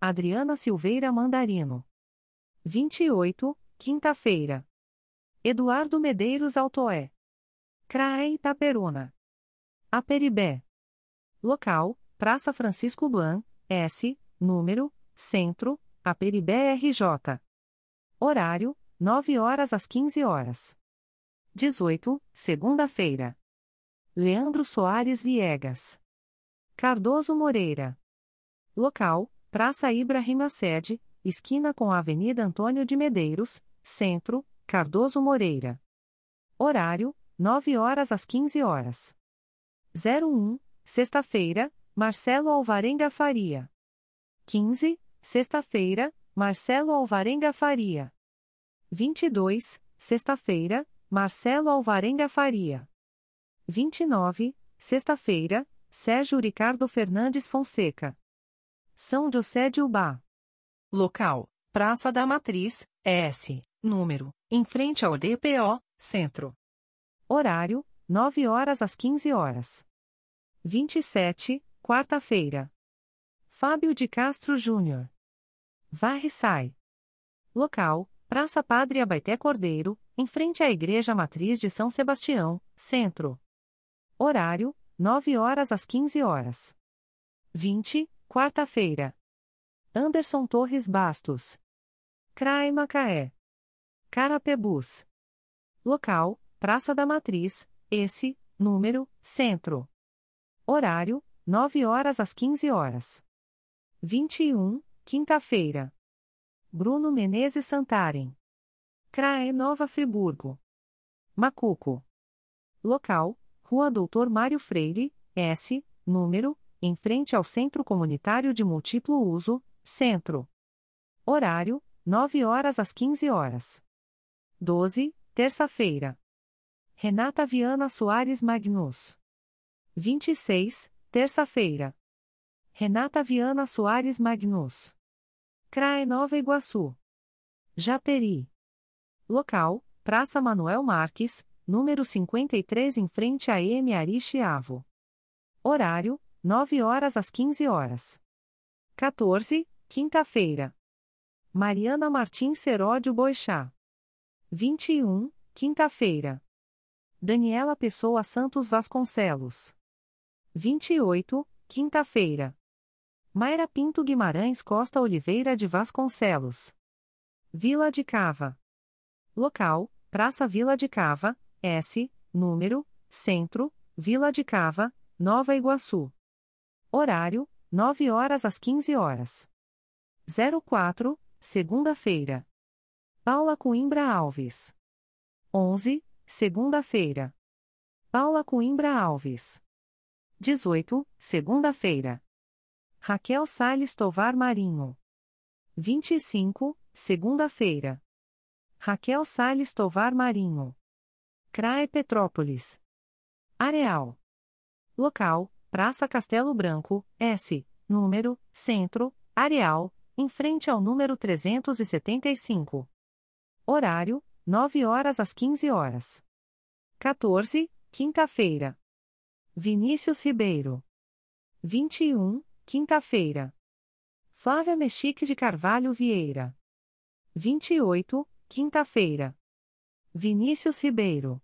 Adriana Silveira Mandarino. 28, quinta-feira. Eduardo Medeiros Altoé. CRAE Itaperuna. Aperibé. Local: Praça Francisco Blan, S, número, Centro, Aperibé RJ. Horário: 9 horas às 15 horas. 18, segunda-feira. Leandro Soares Viegas. Cardoso Moreira. Local: Praça Ibrahima Sede, esquina com a Avenida Antônio de Medeiros, Centro, Cardoso Moreira. Horário: 9 horas às 15 horas. 01, sexta-feira, Marcelo Alvarenga Faria. 15, sexta-feira, Marcelo Alvarenga Faria. 22, sexta-feira, Marcelo Alvarenga Faria. 29, sexta-feira, Sérgio Ricardo Fernandes Fonseca. São José de Ubá. Local: Praça da Matriz, S, número, em frente ao DPO, Centro. Horário: 9 horas às 15 horas. 27, quarta-feira. Fábio de Castro Júnior. Varre sai. Local: Praça Padre Abaité Cordeiro, em frente à Igreja Matriz de São Sebastião, Centro. Horário: 9 horas às 15 horas. 20, quarta-feira. Anderson Torres Bastos. CRAE Macaé. Carapebus. Local: Praça da Matriz, esse, número, Centro. Horário: 9 horas às 15 horas. 21, quinta-feira. Bruno Menezes Santarem. CRAE Nova Friburgo. Macuco. Local: Rua Doutor Mário Freire, S, número, em frente ao Centro Comunitário de Múltiplo Uso, Centro. Horário: 9 horas às 15 horas. 12, terça-feira. Renata Viana Soares Magnus. 26, terça-feira. Renata Viana Soares Magnus. CRAE Nova Iguaçu. Japeri. Local: Praça Manuel Marques, número 53 em frente a M. Ari Chiavo. Horário: 9 horas às 15 horas. 14, quinta-feira. Mariana Martins Seródio Boixá. 21, quinta-feira. Daniela Pessoa Santos Vasconcelos. 28, quinta-feira. Mayra Pinto Guimarães Costa Oliveira de Vasconcelos. Vila de Cava. Local: Praça Vila de Cava, S, número, Centro, Vila de Cava, Nova Iguaçu. Horário: 9 horas às 15 horas. 04, segunda-feira. Paula Coimbra Alves. 11, segunda-feira. Paula Coimbra Alves. 18, segunda-feira. Raquel Sales Tovar Marinho. 25, segunda-feira. Raquel Sales Tovar Marinho. CRAE Petrópolis. Areal. Local: Praça Castelo Branco, S, número, Centro, Areal, em frente ao número 375. Horário: 9 horas às 15 horas. 14, quinta-feira. Vinícius Ribeiro. 21, quinta-feira. Flávia Mexique de Carvalho Vieira. 28, quinta-feira. Vinícius Ribeiro.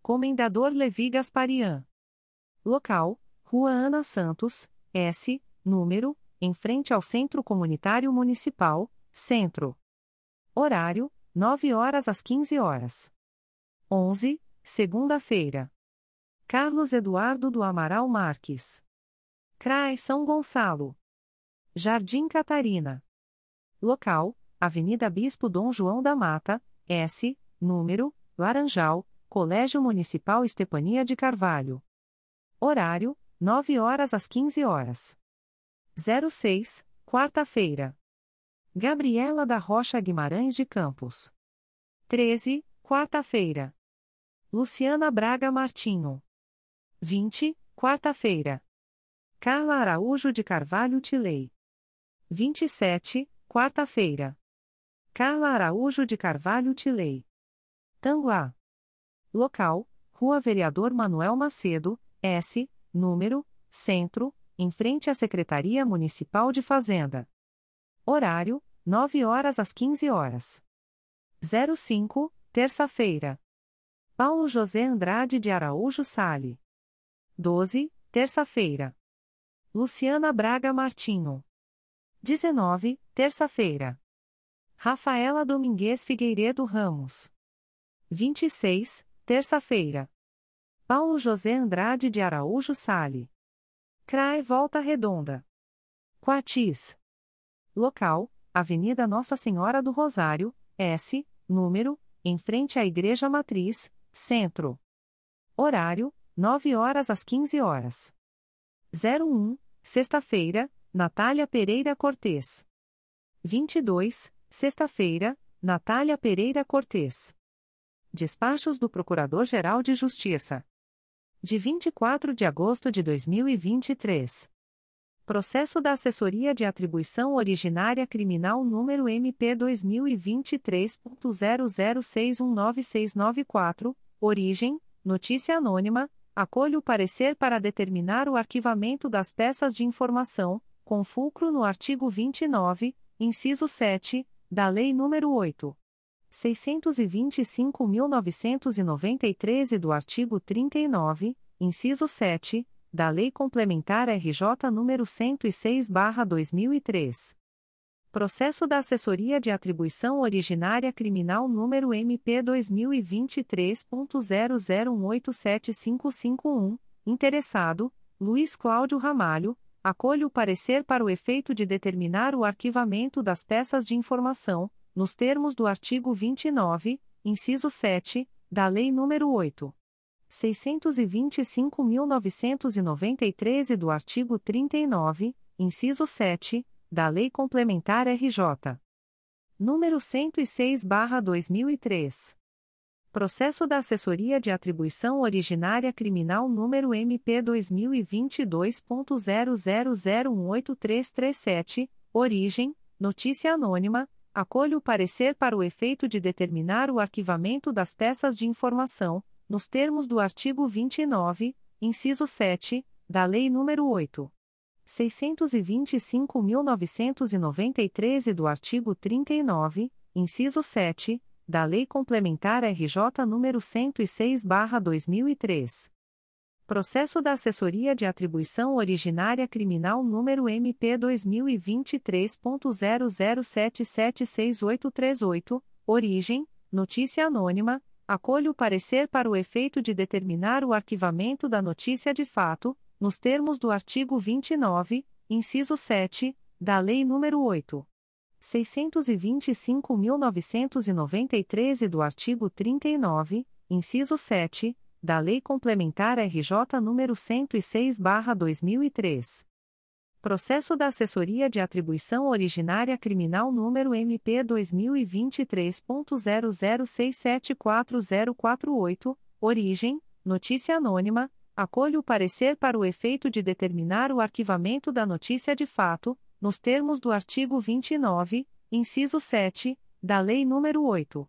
Comendador Levi Gasparian. Local: Rua Ana Santos, S, número, em frente ao Centro Comunitário Municipal, Centro. Horário: 9 horas às 15 horas. 11, segunda-feira. Carlos Eduardo do Amaral Marques. CRAE São Gonçalo. Jardim Catarina. Local: Avenida Bispo Dom João da Mata, S, número, Laranjal, Colégio Municipal Estepania de Carvalho. Horário: 9 horas às 15 horas. 06, quarta-feira. Gabriela da Rocha Guimarães de Campos. 13, quarta-feira. Luciana Braga Martinho. 20, quarta-feira. Carla Araújo de Carvalho Tilei. 27, quarta-feira. Carla Araújo de Carvalho Tilei. Tanguá. Local: Rua Vereador Manuel Macedo, S, número, Centro, em frente à Secretaria Municipal de Fazenda. Horário: 9 horas às 15 horas. 05, terça-feira. Paulo José Andrade de Araújo Sale. 12, terça-feira. Luciana Braga Martinho. 19, terça-feira. Rafaela Domingues Figueiredo Ramos. 26, terça-feira. Paulo José Andrade de Araújo Sale. CRAE Volta Redonda. Quatis. Local: Avenida Nossa Senhora do Rosário, S, número, em frente à Igreja Matriz, Centro. Horário: 9 horas às 15 horas. 01, sexta-feira, Natália Pereira Cortês. 22, sexta-feira, Natália Pereira Cortês. Despachos do Procurador-Geral de Justiça. De 24 de agosto de 2023. Processo da Assessoria de Atribuição Originária Criminal número MP 2023.00619694, origem, notícia anônima, acolho o parecer para determinar o arquivamento das peças de informação, com fulcro no artigo 29, inciso 7, da Lei nº 8. 625.993 e do artigo 39, inciso 7, da Lei Complementar RJ nº 106/2003. Processo da Assessoria de Atribuição Originária Criminal número MP 2023.00187551, interessado Luiz Cláudio Ramalho acolho o parecer para o efeito de determinar o arquivamento das peças de informação, nos termos do artigo 29, inciso 7, da Lei nº 8. 625.993 e do artigo 39, inciso 7, da Lei Complementar RJ. Número 106/2003. Processo da Assessoria de Atribuição Originária Criminal número MP 2022.00018337, origem, notícia anônima, acolho o parecer para o efeito de determinar o arquivamento das peças de informação, nos termos do artigo 29, inciso 7, da Lei nº 8. 625.993 e do artigo 39, inciso 7, da Lei Complementar RJ nº 106/2003. Processo da Assessoria de Atribuição Originária Criminal número MP 2023.00776838, origem, notícia anônima, acolho o parecer para o efeito de determinar o arquivamento da notícia de fato, nos termos do artigo 29, inciso 7, da Lei nº 8. 625.993 e do artigo 39, inciso 7, da Lei Complementar RJ nº 106/2003. Processo da Assessoria de Atribuição Originária Criminal número MP 2023.00674048, origem, notícia anônima, acolho o parecer para o efeito de determinar o arquivamento da notícia de fato, nos termos do artigo 29, inciso 7, da Lei nº 8.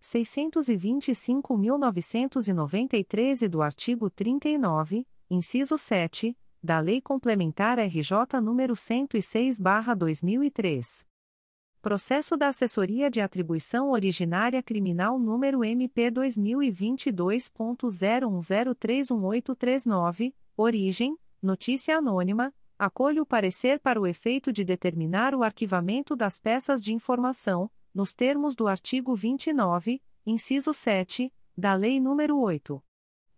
625.993 e do artigo 39, inciso 7, da Lei Complementar RJ nº 106/2003. Processo da Assessoria de Atribuição Originária Criminal número MP 2022.01031839, origem, notícia anônima, acolho o parecer para o efeito de determinar o arquivamento das peças de informação, nos termos do artigo 29, inciso 7, da Lei nº 8.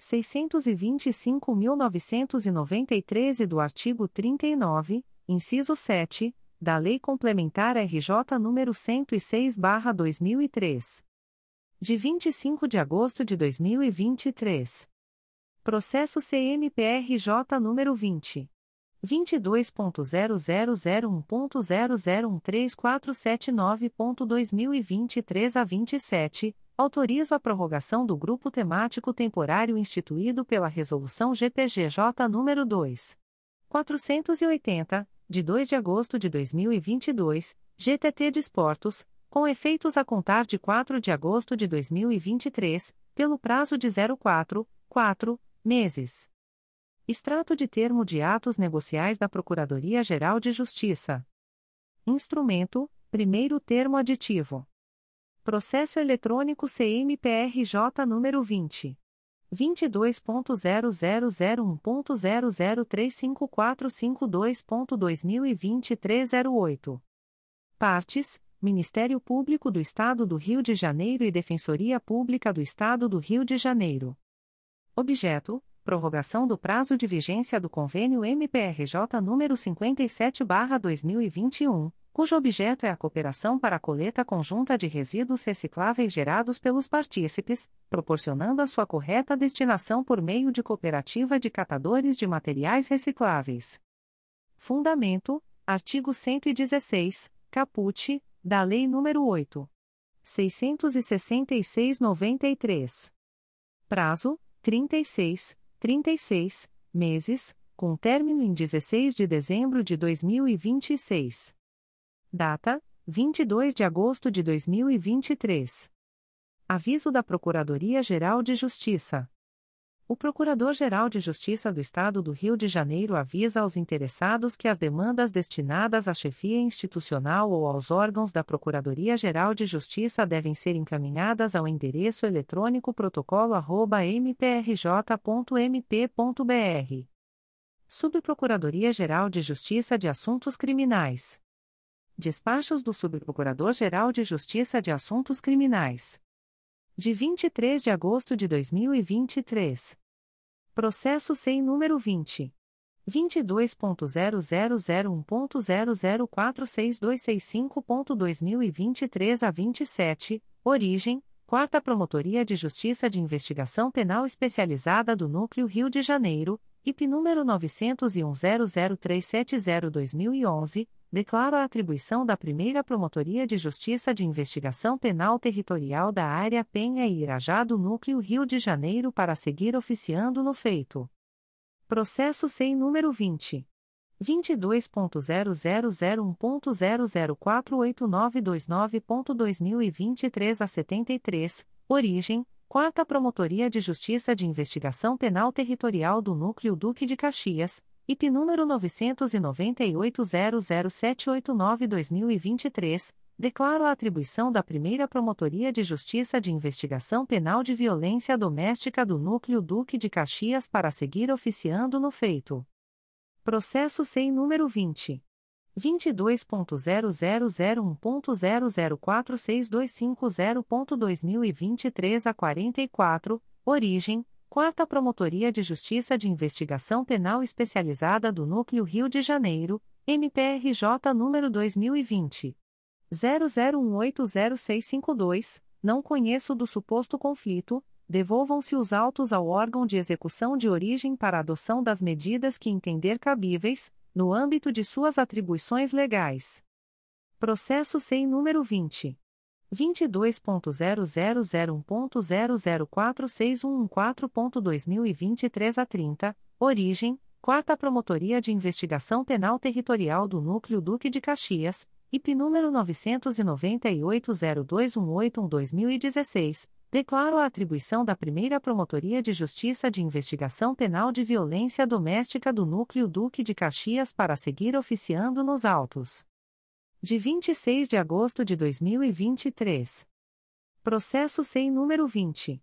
625.993 e do artigo 39, inciso 7, da Lei Complementar RJ nº 106/2003, de 25 de agosto de 2023. Processo CMPRJ número 20 22.0001.0013479.2023 a 27, autorizo a prorrogação do grupo temático temporário instituído pela Resolução GPGJ nº 2. 480, de 2 de agosto de 2022, GTT Desportos, com efeitos a contar de 4 de agosto de 2023, pelo prazo de 04, 4 meses. Extrato de termo de atos negociais da Procuradoria-Geral de Justiça. Instrumento: primeiro termo aditivo. Processo eletrônico CMPRJ número 20 22.0001.0035452.2023 08. Partes: Ministério Público do Estado do Rio de Janeiro e Defensoria Pública do Estado do Rio de Janeiro. Objeto: prorrogação do prazo de vigência do convênio MPRJ número 57/2021, cujo objeto é a cooperação para a coleta conjunta de resíduos recicláveis gerados pelos partícipes, proporcionando a sua correta destinação por meio de cooperativa de catadores de materiais recicláveis. Fundamento: artigo 116, caput, da Lei nº 8. 666/93. Prazo: 36, 36 meses, com término em 16 de dezembro de 2026. Data: 22 de agosto de 2023. Aviso da Procuradoria-Geral de Justiça. O Procurador-Geral de Justiça do Estado do Rio de Janeiro avisa aos interessados que as demandas destinadas à chefia institucional ou aos órgãos da Procuradoria-Geral de Justiça devem ser encaminhadas ao endereço eletrônico protocolo@mprj.mp.br. Subprocuradoria-Geral de Justiça de Assuntos Criminais. Despachos do Subprocurador-Geral de Justiça de Assuntos Criminais. De 23 de agosto de 2023. Processo sem número 20. 22.0001.0046265.2023 a 27, origem, Quarta Promotoria de Justiça de Investigação Penal Especializada do Núcleo Rio de Janeiro, IP número 901.00370-2011, declaro a atribuição da Primeira Promotoria de Justiça de Investigação Penal Territorial da Área Penha e Irajá do Núcleo Rio de Janeiro para seguir oficiando no feito. Processo sem número 20. 22.0001.0048929.2023 a 73, origem, Quarta Promotoria de Justiça de Investigação Penal Territorial do Núcleo Duque de Caxias, IP número 998-00789-2023, declaro a atribuição da primeira Promotoria de Justiça de Investigação Penal de Violência Doméstica do Núcleo Duque de Caxias para seguir oficiando no feito. Processo sem número 20. 22.0001.0046250.2023 a 44, origem, Quarta Promotoria de Justiça de Investigação Penal Especializada do Núcleo Rio de Janeiro, MPRJ número 2020. 00180652, não conheço do suposto conflito, devolvam-se os autos ao órgão de execução de origem para adoção das medidas que entender cabíveis, no âmbito de suas atribuições legais. Processo sem número 20. 22.0001.0046114.2023 a 30, origem, Quarta Promotoria de Investigação Penal Territorial do Núcleo Duque de Caxias, IP número 998-0218-2016, declaro a atribuição da Primeira Promotoria de Justiça de Investigação Penal de Violência Doméstica do Núcleo Duque de Caxias para seguir oficiando nos autos. De 26 de agosto de 2023. Processo sem número 20.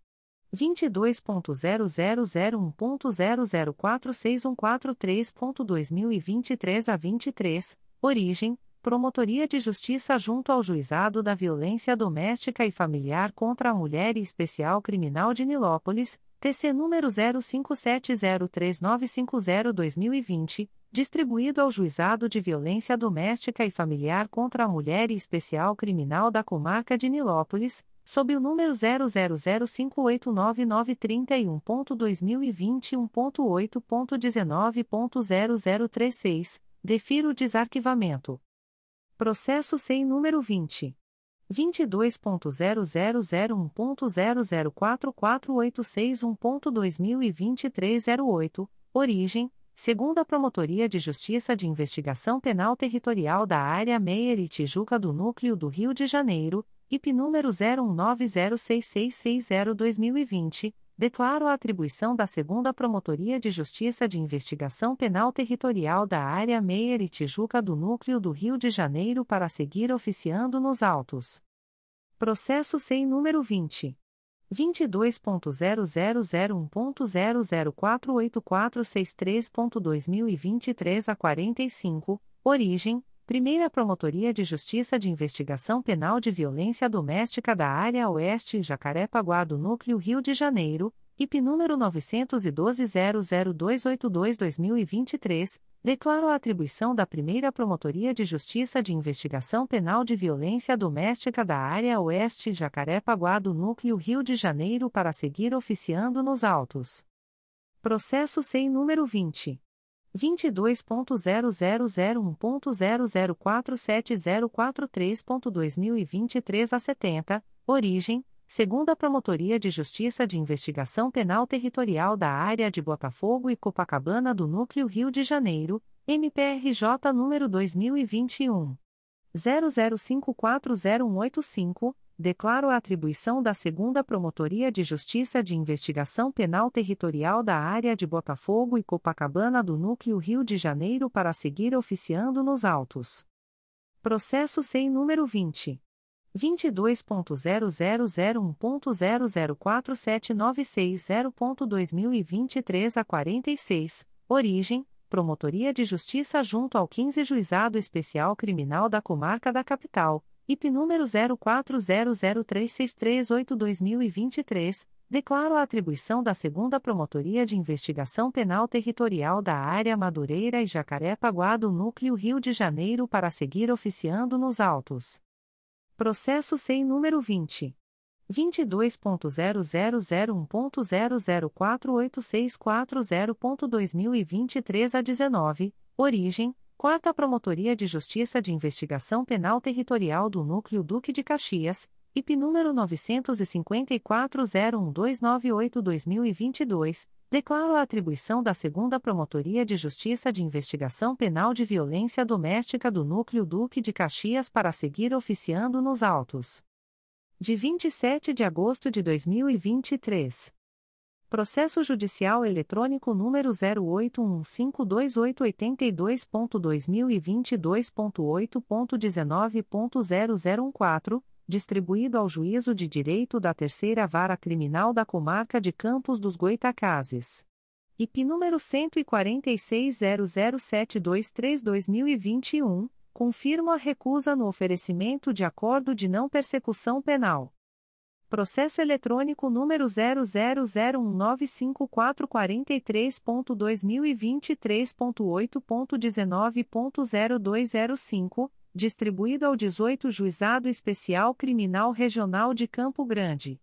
22.0001.0046143.2023 a 23, origem, Promotoria de Justiça junto ao Juizado da Violência Doméstica e Familiar contra a Mulher e Especial Criminal de Nilópolis, TC número 05703950-2020, distribuído ao Juizado de Violência Doméstica e Familiar contra a Mulher e Especial Criminal da Comarca de Nilópolis, sob o número 000589931.2021.8.19.0036, defiro o desarquivamento. Processo sem número 20. 22.0001.0044861.2023 08, origem, segundo a Promotoria de Justiça de Investigação Penal Territorial da Área Meier e Tijuca do Núcleo do Rio de Janeiro, IP número 01906660-2020, declaro a atribuição da segunda Promotoria de Justiça de Investigação Penal Territorial da Área Meier e Tijuca do Núcleo do Rio de Janeiro para seguir oficiando nos autos. Processo sem número 20. 22.0001.0048463.2023 a 45, origem, Primeira Promotoria de Justiça de Investigação Penal de Violência Doméstica da Área Oeste Jacarepaguá do Núcleo Rio de Janeiro, IP número 912-00282-2023, declaro a atribuição da Primeira Promotoria de Justiça de Investigação Penal de Violência Doméstica da Área Oeste Jacarepaguá do Núcleo Rio de Janeiro para seguir oficiando nos autos. Processo sem número 20. 22.0001.0047043.2023 a 70, origem, segundo a Promotoria de Justiça de Investigação Penal Territorial da Área de Botafogo e Copacabana do Núcleo Rio de Janeiro, MPRJ número 2021. 00540185 declaro a atribuição da Segunda Promotoria de Justiça de Investigação Penal Territorial da Área de Botafogo e Copacabana do Núcleo Rio de Janeiro para seguir oficiando nos autos. Processo sem número 20. 22.0001.0047960.2023 a 46, origem, Promotoria de Justiça junto ao 15 Juizado Especial Criminal da Comarca da Capital, IP número 04003638-2023, declaro a atribuição da Segunda Promotoria de Investigação Penal Territorial da Área Madureira e Jacaré-Paguá do Núcleo Rio de Janeiro para seguir oficiando nos autos. Processo sem número 20. 22.0001.0048640.2023 a 19, origem, Quarta Promotoria de Justiça de Investigação Penal Territorial do Núcleo Duque de Caxias, IP número 954-01298-2022, declaro a atribuição da Segunda Promotoria de Justiça de Investigação Penal de Violência Doméstica do Núcleo Duque de Caxias para seguir oficiando nos autos. De 27 de agosto de 2023. Processo Judicial Eletrônico número 0815282.2022.8.19.0014, distribuído ao Juízo de Direito da Terceira Vara Criminal da Comarca de Campos dos Goitacazes. IP número 14600723-2021, confirmo a recusa no oferecimento de acordo de não persecução penal Processo eletrônico número 000195443.2023.8.19.0205, distribuído ao 18 Juizado Especial Criminal Regional de Campo Grande.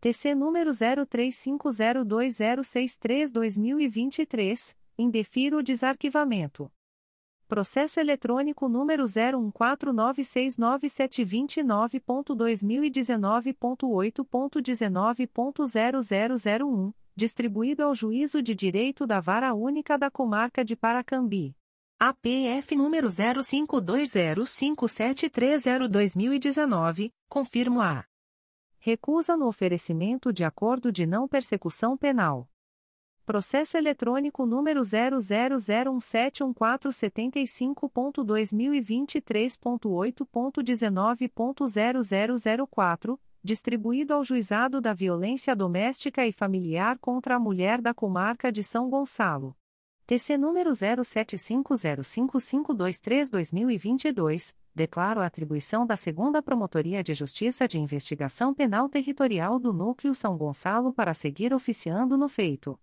TC número 03502063-2023, indefiro o desarquivamento. Processo eletrônico número 014969729.2019.8.19.0001, distribuído ao Juízo de Direito da Vara Única da Comarca de Paracambi. APF número 05205730-2019, confirmo a recusa no oferecimento de acordo de não persecução penal Processo eletrônico número 00171471475.2023.8.19.0004, distribuído ao Juizado da Violência Doméstica e Familiar contra a Mulher da Comarca de São Gonçalo. TC número 07505523-2022, declaro a atribuição da Segunda Promotoria de Justiça de Investigação Penal Territorial do Núcleo São Gonçalo para seguir oficiando no feito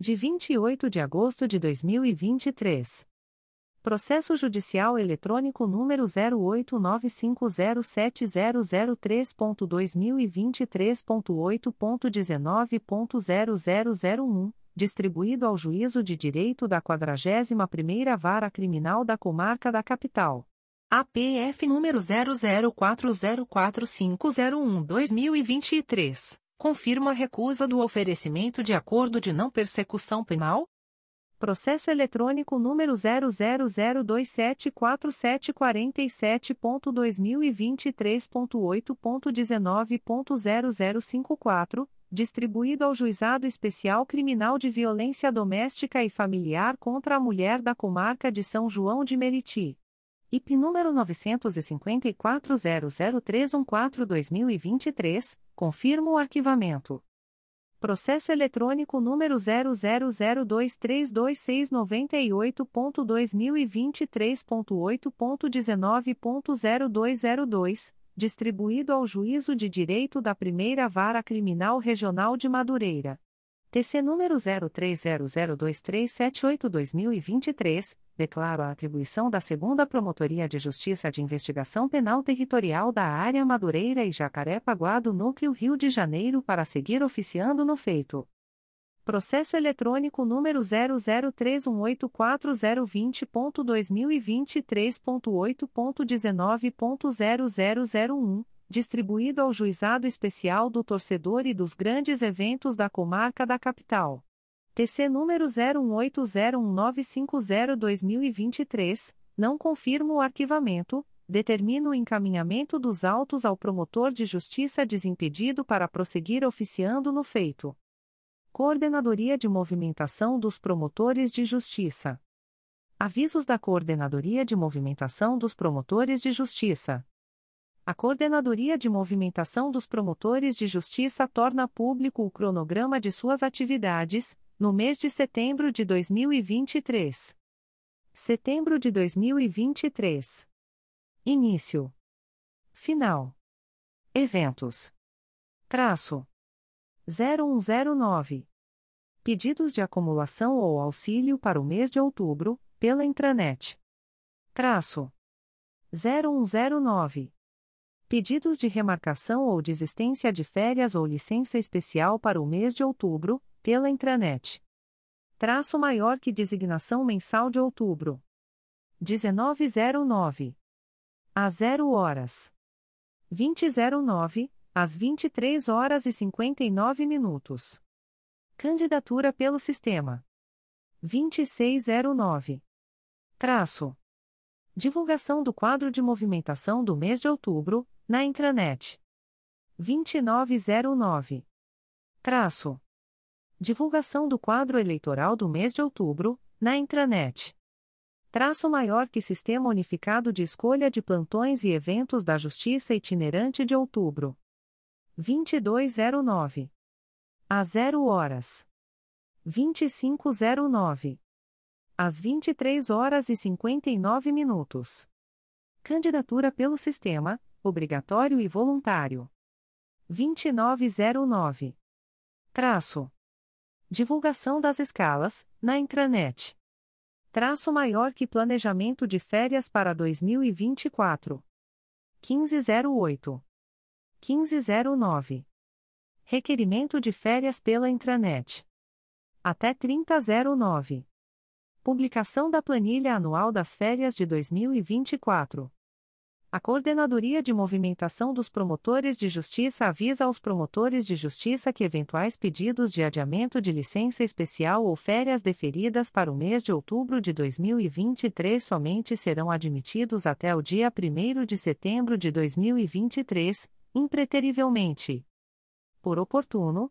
de 28 de agosto de 2023. Processo Judicial Eletrônico número 089507003.2023.8.19.0001, distribuído ao Juízo de Direito da 41ª Vara Criminal da Comarca da Capital. APF número 00404501-2023, confirma a recusa do oferecimento de acordo de não persecução penal? Processo eletrônico número 000274747.2023.8.19.0054, distribuído ao Juizado Especial Criminal de Violência Doméstica e Familiar contra a Mulher da Comarca de São João de Meriti. IP número 954-00314-2023, confirma o arquivamento. Processo eletrônico número 000232698.2023.8.19.0202, distribuído ao Juízo de Direito da Primeira Vara Criminal Regional de Madureira. TC número 03002378-2023, declaro a atribuição da Segunda Promotoria de Justiça de Investigação Penal Territorial da Área Madureira e Jacaré-Paguá do Núcleo Rio de Janeiro para seguir oficiando no feito. Processo eletrônico número 00318402023.2023.8.19.0001 distribuído ao Juizado Especial do Torcedor e dos Grandes Eventos da Comarca da Capital. TC número 01801950-2023, não confirma o arquivamento, determina o encaminhamento dos autos ao promotor de justiça desimpedido para prosseguir oficiando no feito. Coordenadoria de Movimentação dos Promotores de Justiça. Avisos da Coordenadoria de Movimentação dos Promotores de Justiça. A Coordenadoria de Movimentação dos Promotores de Justiça torna público o cronograma de suas atividades, no mês de setembro de 2023. Setembro de 2023. Início. Final. Eventos. Traço. 0109. Pedidos de acumulação ou auxílio para o mês de outubro, pela intranet. Traço. 0109 Pedidos de remarcação ou desistência de férias ou licença especial para o mês de outubro, pela intranet. Traço maior que designação mensal de outubro. 1909. A 0 horas. 2009, às 23 horas e 59 minutos. Candidatura pelo sistema. 2609. Traço. Divulgação do quadro de movimentação do mês de outubro, na intranet. 2909. Traço. Divulgação do quadro eleitoral do mês de outubro, na intranet. Traço maior que Sistema Unificado de Escolha de Plantões e Eventos da Justiça Itinerante de Outubro. 2209. A 0 horas. 2509. Às 23 horas e 59 minutos. Candidatura pelo Sistema, obrigatório e voluntário. 2909. Traço. Divulgação das escalas, na intranet. Traço maior que planejamento de férias para 2024. 1508. 1509. Requerimento de férias pela intranet. Até 3009. Publicação da planilha anual das férias de 2024. A Coordenadoria de Movimentação dos Promotores de Justiça avisa aos promotores de justiça que eventuais pedidos de adiamento de licença especial ou férias deferidas para o mês de outubro de 2023 somente serão admitidos até o dia 1 de setembro de 2023, impreterivelmente. Por oportuno,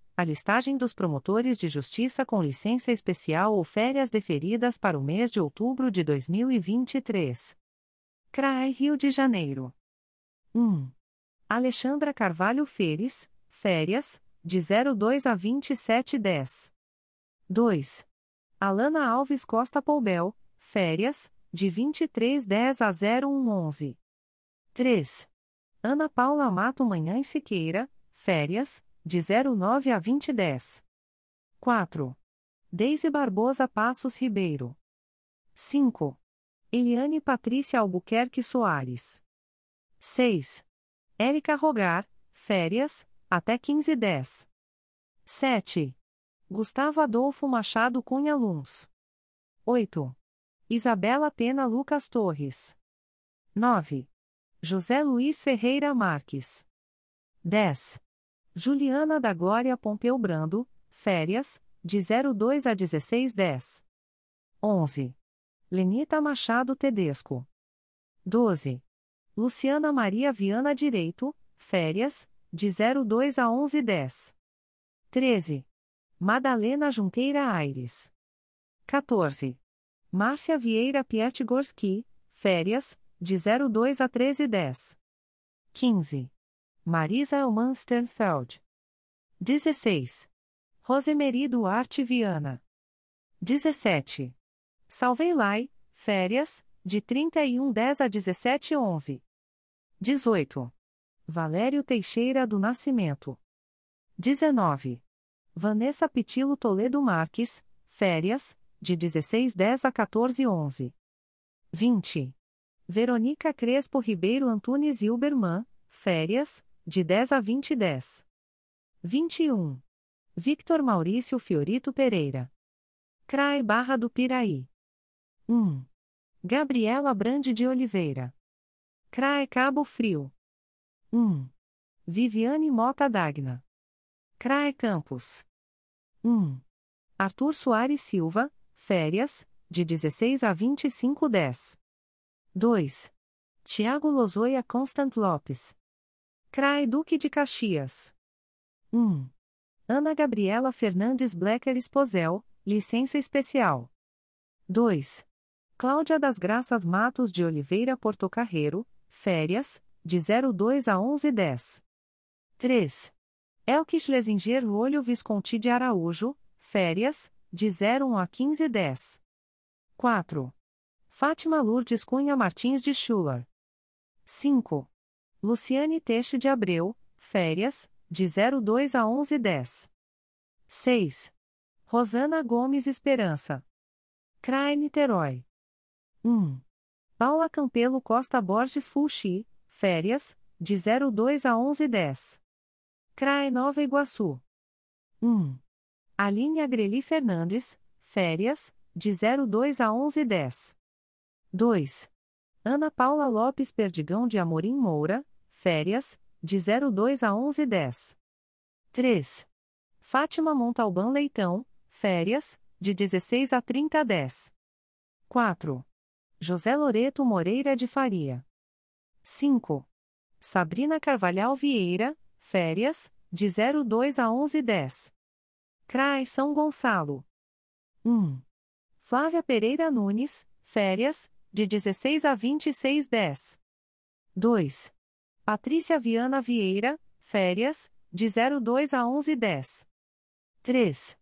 a listagem dos promotores de justiça com licença especial ou férias deferidas para o mês de outubro de 2023. CRAE Rio de Janeiro. 1. Alexandra Carvalho Feres, férias, de 02 a 2710. 2. Alana Alves Costa Poubel, férias, de 2310 a 0111. 3. Ana Paula Mato Manhã e Siqueira, férias, de 09 a 2010. 4. Deise Barbosa Passos Ribeiro. 5. Eliane Patrícia Albuquerque Soares. 6. Érica Rogar, férias, até 1510. 7. Gustavo Adolfo Machado Cunha Luns. 8. Isabela Pena Lucas Torres. 9. José Luiz Ferreira Marques. 10. Juliana da Glória Pompeu Brando, férias, de 02 a 1610. 11. Lenita Machado Tedesco. 12. Luciana Maria Viana Direito, férias, de 02 a 1110. 13. Madalena Junqueira Aires. 14. Márcia Vieira Pietgorski, férias, de 02 a 1310. 15. Marisa Elman Sternfeld. 16. Rosemary Duarte Viana. 17. Salvei Lai, férias, de 3110 a 1711. 18. Valério Teixeira do Nascimento. 19. Vanessa Pitilo Toledo Marques, férias, de 1610 a 1411. 20. Verônica Crespo Ribeiro Antunes Hilberman, férias, de 10 a 2010. 21. Victor Maurício Fiorito Pereira. CRAE Barra do Piraí. 1. Gabriela Brande de Oliveira. CRAE Cabo Frio. 1. Viviane Mota Dagna. CRAE Campos. 1. Arthur Soares Silva, férias, de 16 a 25 10. 2. Tiago Lozoia Constant Lopes. CRAE Duque de Caxias. 1. Ana Gabriela Fernandes Blecker Esposel, licença especial. 2. Cláudia das Graças Matos de Oliveira Portocarreiro, férias, de 02 a 1110. 3. Elke Schlesinger Olho Visconti de Araújo, férias, de 01 a 1510. 4. Fátima Lourdes Cunha Martins de Schuller. 5. Luciane Teixe de Abreu, férias, de 02 a 1110. 6. Rosana Gomes Esperança. CRAE Niterói. 1. Paula Campelo Costa Borges Fulci, férias, de 02 a 1110. CRAE Nova Iguaçu. 1. Aline Agreli Fernandes, férias, de 02 a 1110. 2. Ana Paula Lopes Perdigão de Amorim Moura, férias, de 02 a 1110. 3. Fátima Montalbán Leitão, férias, de 16 a 3010. 4. José Loreto Moreira de Faria. 5. Sabrina Carvalhal Vieira, férias, de 02 a 1110. CRAI São Gonçalo. 1. Flávia Pereira Nunes, férias, de 16 a 2610. 2. Patrícia Viana Vieira, férias, de 02 a 1110. 3.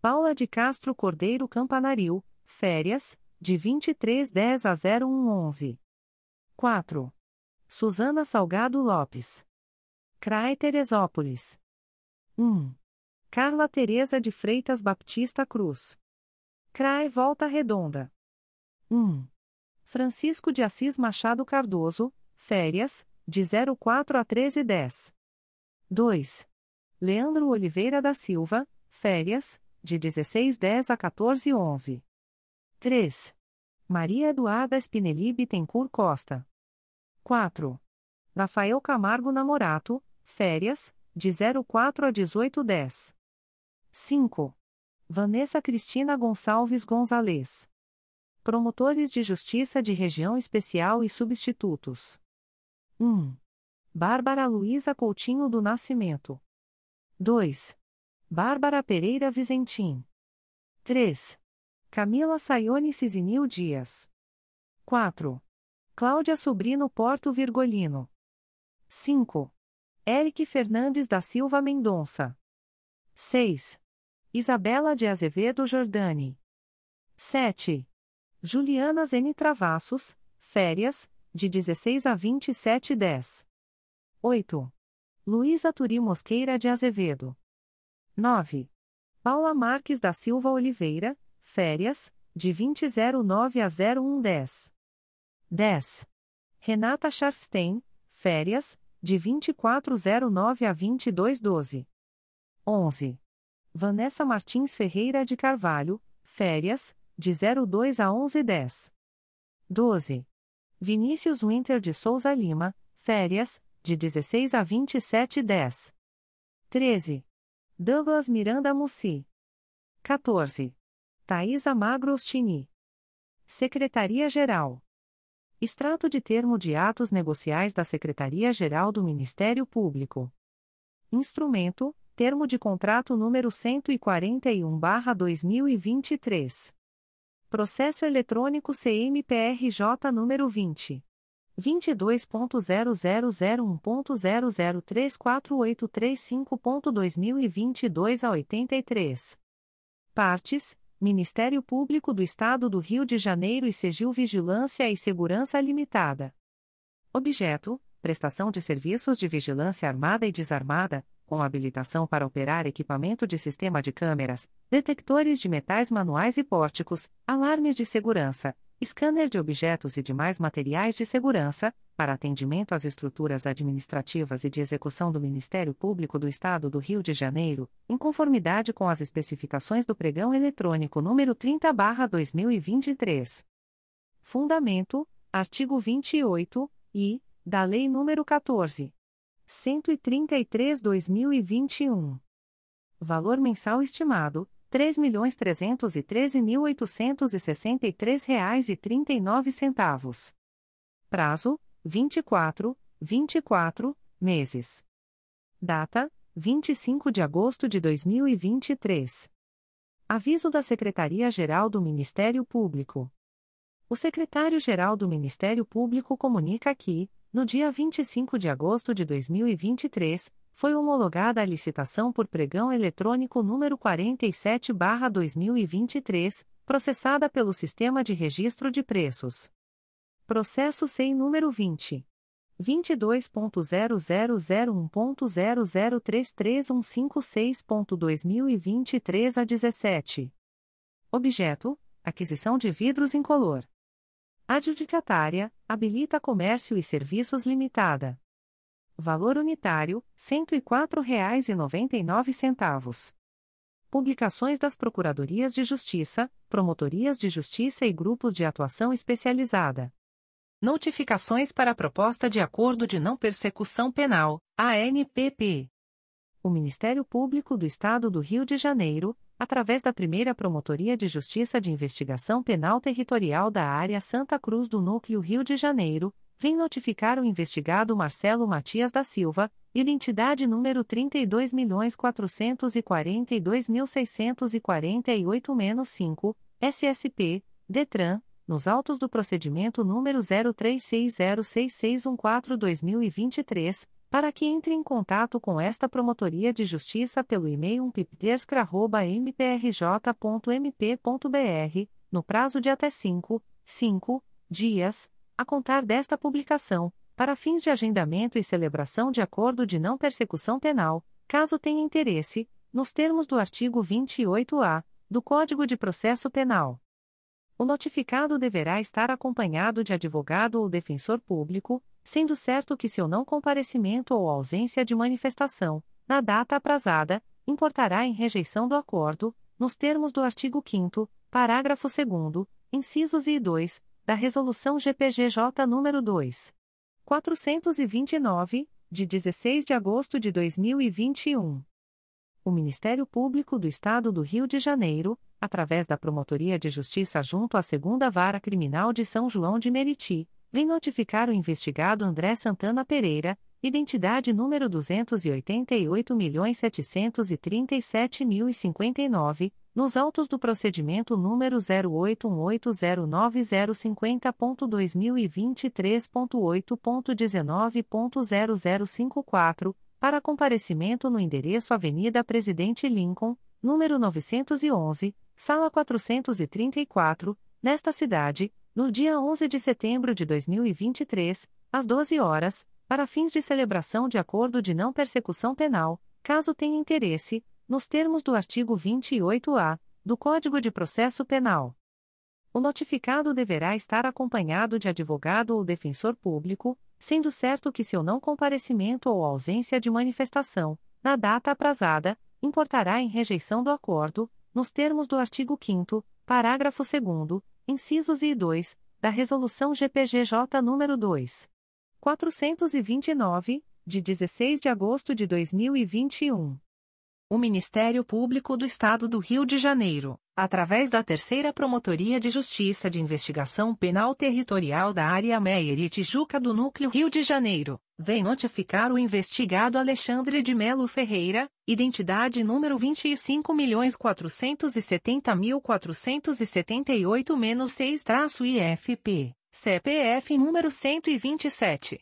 Paula de Castro Cordeiro Campanaril, férias, de 2310 a 0111. 4. Suzana Salgado Lopes. CRAE Teresópolis. 1. Carla Teresa de Freitas Baptista Cruz. CRAE Volta Redonda. 1. Francisco de Assis Machado Cardoso, férias, de 04 a 1310. 2. Leandro Oliveira da Silva, férias, de 1610 a 1411. 3. Maria Eduarda Spinelli Bittencourt Costa. 4. Rafael Camargo Namorato, férias, de 04 a 1810. 5. Vanessa Cristina Gonçalves Gonzalez. Promotores de Justiça de Região Especial e Substitutos. 1. Bárbara Luiza Coutinho do Nascimento. 2. Bárbara Pereira Vizentim. 3. Camila Sayone Cisinil Dias. 4. Cláudia Sobrino Porto Virgolino. 5. Eric Fernandes da Silva Mendonça. 6. Isabela de Azevedo Jordani. 7. Juliana Zene Travassos, férias, de 16 a 27 10. 8. Luísa Turi Mosqueira de Azevedo. 9. Paula Marques da Silva Oliveira, férias, de 2009 a 0110. 10. Renata Scharfstein, férias, de 2409 a 2212. 11. Vanessa Martins Ferreira de Carvalho, férias, de 02 a 1110. 12. Vinícius Winter de Souza Lima, férias, de 16 a 2710. 13. Douglas Miranda Mussi. 14. Thaisa Magro Ostini. Secretaria-Geral. Extrato de termo de atos negociais da Secretaria-Geral do Ministério Público. Instrumento: Termo de contrato número 141/2023. Processo eletrônico CMPRJ número 20 22.0001.0034835.2022 a 83. Partes: Ministério Público do Estado do Rio de Janeiro e Segil Vigilância e Segurança Limitada. Objeto: Prestação de serviços de vigilância armada e desarmada, com habilitação para operar equipamento de sistema de câmeras, detectores de metais manuais e pórticos, alarmes de segurança, scanner de objetos e demais materiais de segurança, para atendimento às estruturas administrativas e de execução do Ministério Público do Estado do Rio de Janeiro, em conformidade com as especificações do pregão eletrônico número 30/2023. Fundamento: artigo 28 e da Lei nº 14. 133/2021. Valor mensal estimado: R$ 3.313.863,39. Prazo: 24, 24 meses. Data: 25 de agosto de 2023. Aviso da Secretaria-Geral do Ministério Público. O secretário-geral do Ministério Público comunica que, no dia 25 de agosto de 2023, foi homologada a licitação por pregão eletrônico número 47/2023, processada pelo Sistema de Registro de Preços. Processo sem número 20 22.0001.0033156.2023 a 17. Objeto: aquisição de vidros incolor. Adjudicatária: Habilita Comércio e Serviços Limitada. Valor unitário: R$ 104,99. Publicações das Procuradorias de Justiça, Promotorias de Justiça e Grupos de Atuação Especializada. Notificações para a Proposta de Acordo de Não Persecução Penal, ANPP. O Ministério Público do Estado do Rio de Janeiro, através da primeira Promotoria de Justiça de Investigação Penal Territorial da Área Santa Cruz do Núcleo Rio de Janeiro, vem notificar o investigado Marcelo Matias da Silva, identidade número 32.442.648-5, SSP, DETRAN, nos autos do procedimento número 03606614-2023, para que entre em contato com esta Promotoria de Justiça pelo e-mail umpipterscra.mprj.mp.br, no prazo de até 5, 5 dias a contar desta publicação, para fins de agendamento e celebração de acordo de não persecução penal, caso tenha interesse, nos termos do artigo 28-A do Código de Processo Penal. O notificado deverá estar acompanhado de advogado ou defensor público, sendo certo que seu não comparecimento ou ausência de manifestação, na data aprazada, importará em rejeição do acordo, nos termos do artigo 5 parágrafo 2 incisos e 2, da Resolução GPGJ nº 2. 429, de 16 de agosto de 2021. O Ministério Público do Estado do Rio de Janeiro, através da Promotoria de Justiça junto à Segunda Vara Criminal de São João de Meriti, vem notificar o investigado André Santana Pereira, identidade número 288.737.059, nos autos do procedimento número 0818090050.2023.8.19.0054, para comparecimento no endereço Avenida Presidente Lincoln, número 911, sala 434, nesta cidade, no dia 11 de setembro de 2023, às 12 horas, para fins de celebração de acordo de não persecução penal, caso tenha interesse, nos termos do artigo 28-A do Código de Processo Penal. O notificado deverá estar acompanhado de advogado ou defensor público, sendo certo que seu não comparecimento ou ausência de manifestação, na data aprazada, importará em rejeição do acordo, nos termos do artigo 5 parágrafo 2 incisos e 2, da Resolução GPGJ nº 2. 429, de 16 de agosto de 2021. O Ministério Público do Estado do Rio de Janeiro, através da Terceira Promotoria de Justiça de Investigação Penal Territorial da Área Meier e Tijuca do Núcleo Rio de Janeiro, vem notificar o investigado Alexandre de Melo Ferreira, identidade número 25.470.478-6-IFP, CPF número 127.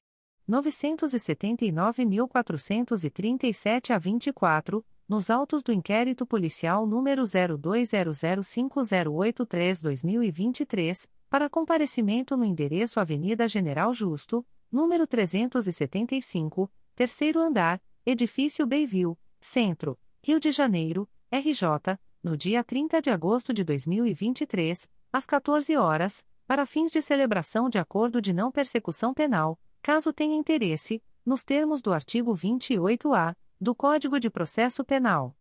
979.437 a 24, nos autos do inquérito policial número 02005083-2023, para comparecimento no endereço Avenida General Justo, número 375, terceiro andar, edifício Bayview, Centro, Rio de Janeiro, RJ, no dia 30 de agosto de 2023, às 14 horas, para fins de celebração de acordo de não persecução penal, caso tenha interesse, nos termos do artigo 28-A do Código de Processo Penal.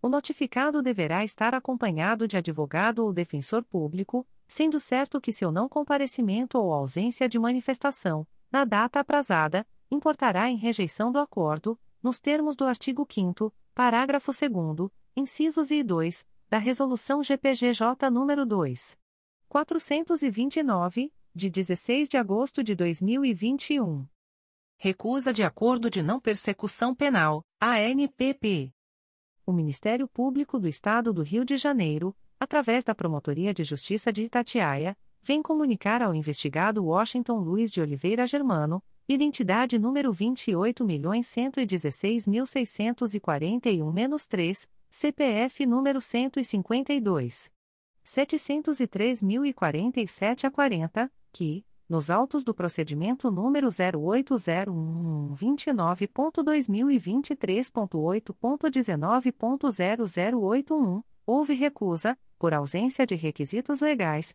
O notificado deverá estar acompanhado de advogado ou defensor público, sendo certo que seu não comparecimento ou ausência de manifestação, na data aprazada, importará em rejeição do acordo, nos termos do artigo 5 parágrafo 2 incisos I e 2, da Resolução GPGJ nº 2. 429, de 16 de agosto de 2021. Recusa de Acordo de Não Persecução Penal, ANPP. O Ministério Público do Estado do Rio de Janeiro, através da Promotoria de Justiça de Itatiaia, vem comunicar ao investigado Washington Luiz de Oliveira Germano, identidade número 28.116.641-3, CPF número 152. 703.047 a 40, que, nos autos do procedimento número 0801129.2023.8.19.0081, houve recusa, por ausência de requisitos legais,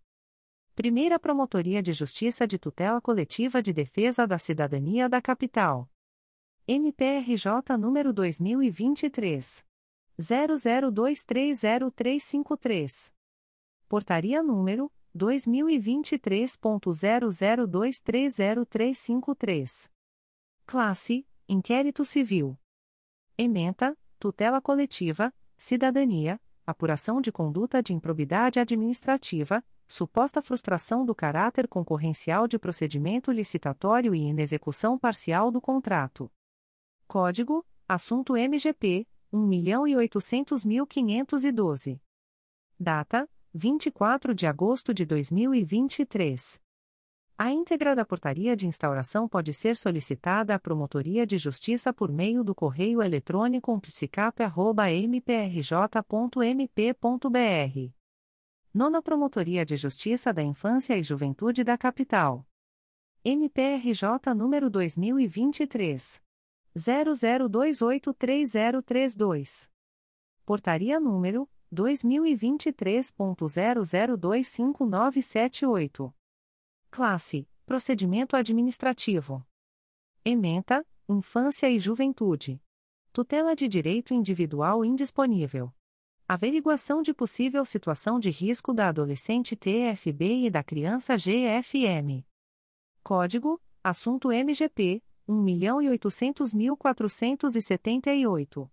Primeira Promotoria de Justiça de Tutela Coletiva de Defesa da Cidadania da Capital. MPRJ número 2023 00230353. Portaria número 2023.00230353. Classe: Inquérito Civil. Ementa: Tutela Coletiva, Cidadania, Apuração de Conduta de Improbidade Administrativa, Suposta frustração do caráter concorrencial de procedimento licitatório e inexecução parcial do contrato. Código: Assunto MGP 1.800.512. Data: 24 de agosto de 2023. A íntegra da portaria de instauração pode ser solicitada à Promotoria de Justiça por meio do correio eletrônico psicap.mprj.mp.br. Nona Promotoria de Justiça da Infância e Juventude da Capital. MPRJ número 2023. 00283032. Portaria número 2023.00259778. Classe: Procedimento Administrativo. Ementa: Infância e Juventude. Tutela de Direito Individual Indisponível. Averiguação de possível situação de risco da adolescente TFB e da criança GFM. Código: Assunto MGP 1.800.478.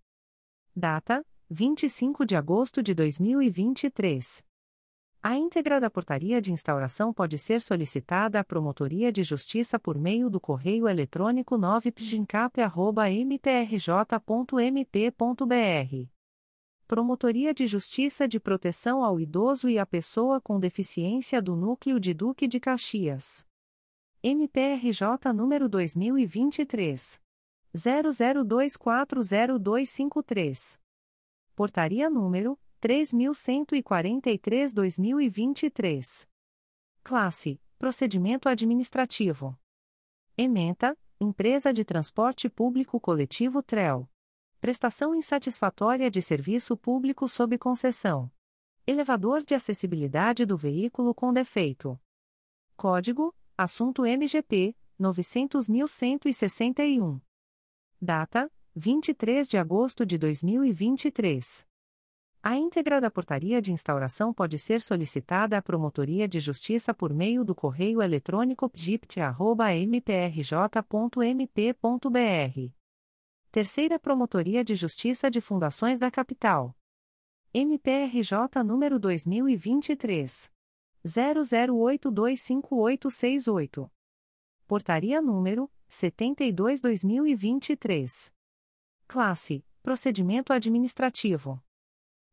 Data: 25 de agosto de 2023. A íntegra da portaria de instauração pode ser solicitada à Promotoria de Justiça por meio do correio eletrônico 9pgincap.mprj.mp.br. Promotoria de Justiça de Proteção ao Idoso e à Pessoa com Deficiência do Núcleo de Duque de Caxias. MPRJ número 2023 00240253. Portaria número 3143/2023. Classe: Procedimento administrativo. Ementa: Empresa de Transporte Público Coletivo TREL. Prestação insatisfatória de serviço público sob concessão. Elevador de acessibilidade do veículo com defeito. Código: Assunto MGP 900.161. Data: 23 de agosto de 2023. A íntegra da portaria de instauração pode ser solicitada à Promotoria de Justiça por meio do correio eletrônico pgipt.mprj.mp.br. Terceira Promotoria de Justiça de Fundações da Capital. MPRJ número 2023. 00825868. Portaria número 72/2023. Classe: Procedimento administrativo.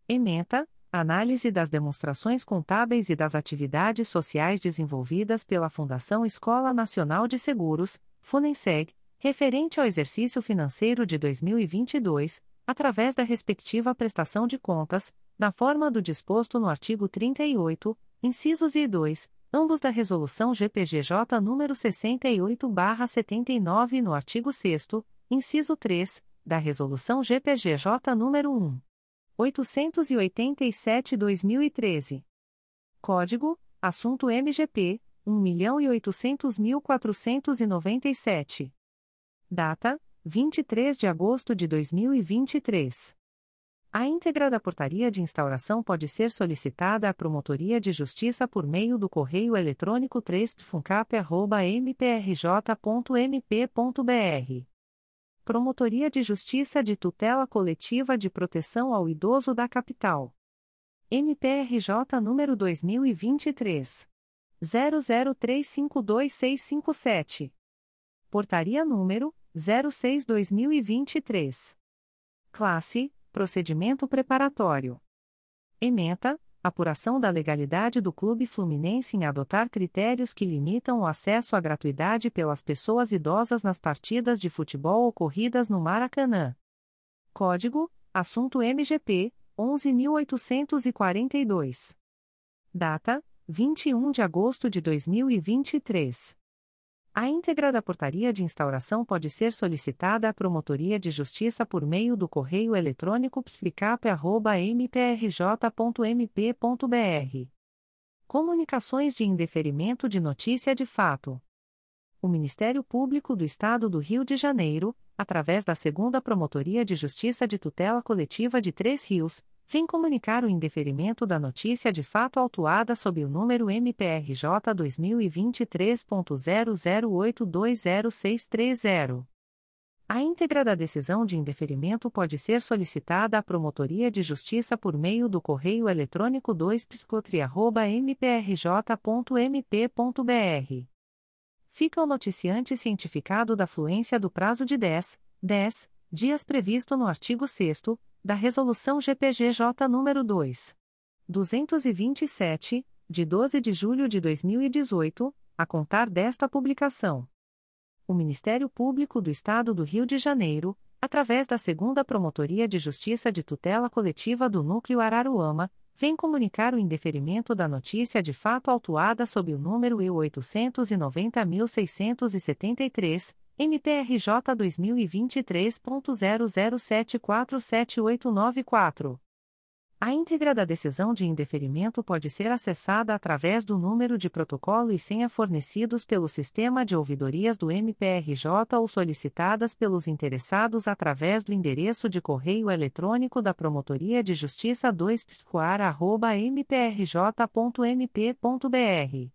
Ementa: Análise das demonstrações contábeis e das atividades sociais desenvolvidas pela Fundação Escola Nacional de Seguros, Funenseg, referente ao exercício financeiro de 2022, através da respectiva prestação de contas, na forma do disposto no artigo 38, incisos e 2, ambos da Resolução GPGJ nº 68/79 no artigo 6 inciso 3, da Resolução GPGJ nº 1. 887-2013. Código: Assunto MGP 1.800.497. Data: 23 de agosto de 2023. A íntegra da portaria de instauração pode ser solicitada à Promotoria de Justiça por meio do correio eletrônico 3funcap.mprj.mp.br. Promotoria de Justiça de Tutela Coletiva de Proteção ao Idoso da Capital. MPRJ número 2023 00352657. Portaria número 06/2023. Classe Procedimento preparatório. Ementa: apuração da legalidade do Clube Fluminense em adotar critérios que limitam o acesso à gratuidade pelas pessoas idosas nas partidas de futebol ocorridas no Maracanã. Código: Assunto MGP 11842. Data: 21 de agosto de 2023. A íntegra da portaria de instauração pode ser solicitada à Promotoria de Justiça por meio do correio eletrônico psicap.mprj.mp.br. Comunicações de indeferimento de notícia de fato. O Ministério Público do Estado do Rio de Janeiro, através da Segunda Promotoria de Justiça de Tutela Coletiva de Três Rios, vem comunicar o indeferimento da notícia de fato autuada sob o número MPRJ 2023.00820630. A íntegra da decisão de indeferimento pode ser solicitada à Promotoria de Justiça por meio do correio eletrônico 2 mprj.mp.br. Fica o noticiante cientificado da fluência do prazo de 10, 10 dias previsto no artigo 6 da Resolução GPGJ nº 2. 227, de 12 de julho de 2018, a contar desta publicação. O Ministério Público do Estado do Rio de Janeiro, através da Segunda Promotoria de Justiça de Tutela Coletiva do Núcleo Araruama, vem comunicar o indeferimento da notícia de fato autuada sob o número E 890.673 MPRJ 2023.00747894. A íntegra da decisão de indeferimento pode ser acessada através do número de protocolo e senha fornecidos pelo sistema de ouvidorias do MPRJ ou solicitadas pelos interessados através do endereço de correio eletrônico da Promotoria de Justiça 2 mprj.mp.br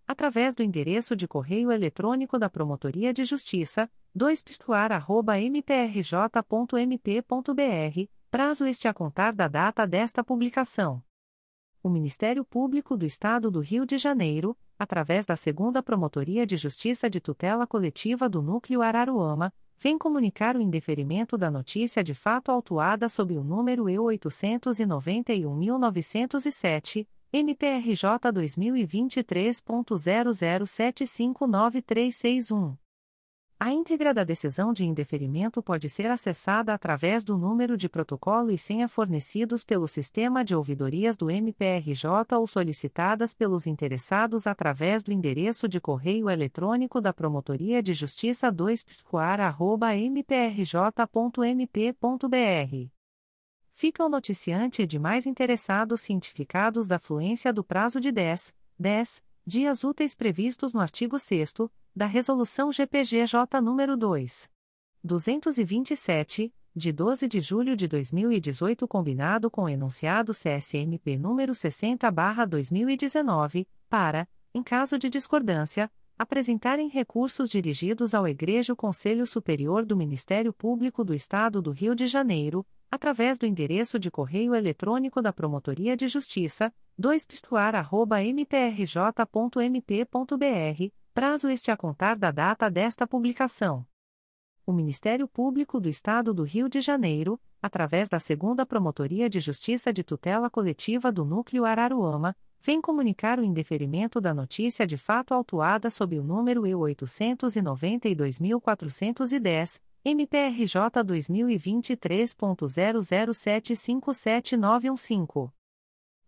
através do endereço de correio eletrônico da Promotoria de Justiça, 2pistuar@mprj.mp.br, prazo este a contar da data desta publicação. O Ministério Público do Estado do Rio de Janeiro, através da Segunda Promotoria de Justiça de Tutela Coletiva do Núcleo Araruama, vem comunicar o indeferimento da notícia de fato autuada sob o número E 891.907, MPRJ 2023.00759361. A íntegra da decisão de indeferimento pode ser acessada através do número de protocolo e senha fornecidos pelo sistema de ouvidorias do MPRJ ou solicitadas pelos interessados através do endereço de correio eletrônico da Promotoria de Justiça 2 mprj.mp.br. Fica o noticiante e demais interessados cientificados da fluência do prazo de 10, 10 dias úteis previstos no artigo 6 da Resolução GPGJ nº 2. 227, de 12 de julho de 2018, combinado com o enunciado CSMP número 60/2019, para, em caso de discordância, apresentarem recursos dirigidos ao Egrejo Conselho Superior do Ministério Público do Estado do Rio de Janeiro, através do endereço de correio eletrônico da Promotoria de Justiça, 2pistuar.mprj.mp.br, prazo este a contar da data desta publicação. O Ministério Público do Estado do Rio de Janeiro, através da Segunda Promotoria de Justiça de Tutela Coletiva do Núcleo Araruama, vem comunicar o indeferimento da notícia de fato autuada sob o número E 892.410, MPRJ 2023.00757915.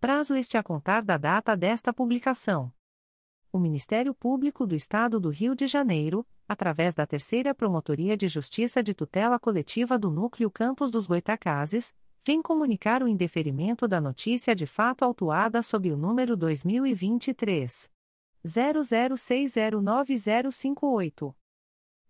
prazo este a contar da data desta publicação. O Ministério Público do Estado do Rio de Janeiro, através da Terceira Promotoria de Justiça de Tutela Coletiva do Núcleo Campos dos Goitacazes, vem comunicar o indeferimento da notícia de fato autuada sob o número 2023 00609058.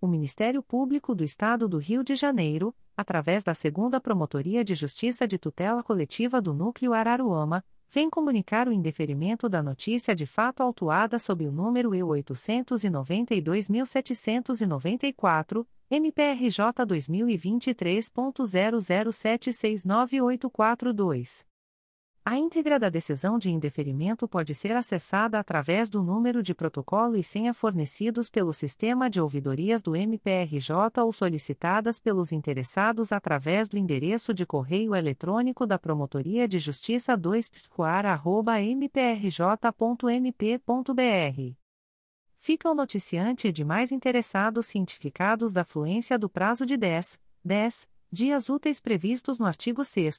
o Ministério Público do Estado do Rio de Janeiro, através da Segunda Promotoria de Justiça de Tutela Coletiva do Núcleo Araruama, vem comunicar o indeferimento da notícia de fato autuada sob o número E 892.794, MPRJ 2023.00769842. A íntegra da decisão de indeferimento pode ser acessada através do número de protocolo e senha fornecidos pelo sistema de ouvidorias do MPRJ ou solicitadas pelos interessados através do endereço de correio eletrônico da Promotoria de Justiça 2 mprj.mp.br. Fica o noticiante e demais interessados cientificados da fluência do prazo de 10, 10 dias úteis previstos no artigo 6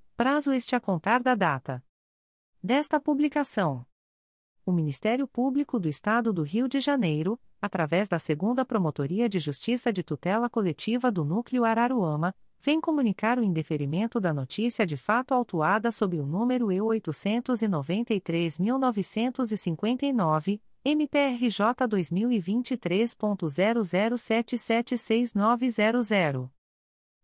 prazo este a contar da data desta publicação. O Ministério Público do Estado do Rio de Janeiro, através da Segunda Promotoria de Justiça de Tutela Coletiva do Núcleo Araruama, vem comunicar o indeferimento da notícia de fato autuada sob o número E 893.959, MPRJ 2023.00776900.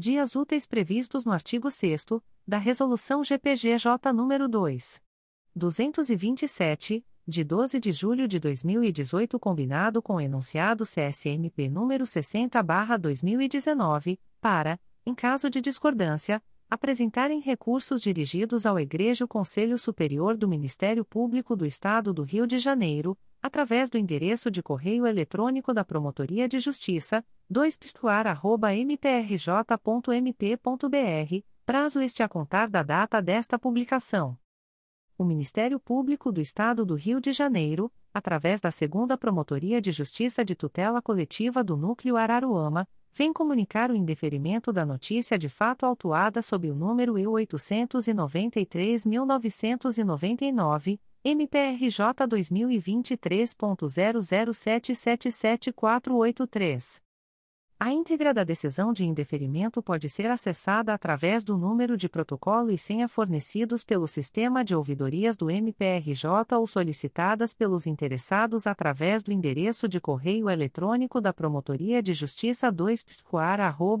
dias úteis previstos no artigo 6 da Resolução GPGJ nº 2. 227, de 12 de julho de 2018, combinado com o enunciado CSMP número 60/2019, para, em caso de discordância, apresentarem recursos dirigidos ao Egrejo Conselho Superior do Ministério Público do Estado do Rio de Janeiro, através do endereço de correio eletrônico da Promotoria de Justiça, 2 mprj.mp.br, prazo este a contar da data desta publicação. O Ministério Público do Estado do Rio de Janeiro, através da Segunda Promotoria de Justiça de Tutela Coletiva do Núcleo Araruama, vem comunicar o indeferimento da notícia de fato autuada sob o número E 893.999, MPRJ 2023.00777483. A íntegra da decisão de indeferimento pode ser acessada através do número de protocolo e senha fornecidos pelo sistema de ouvidorias do MPRJ ou solicitadas pelos interessados através do endereço de correio eletrônico da Promotoria de Justiça 2 mprj.mp.br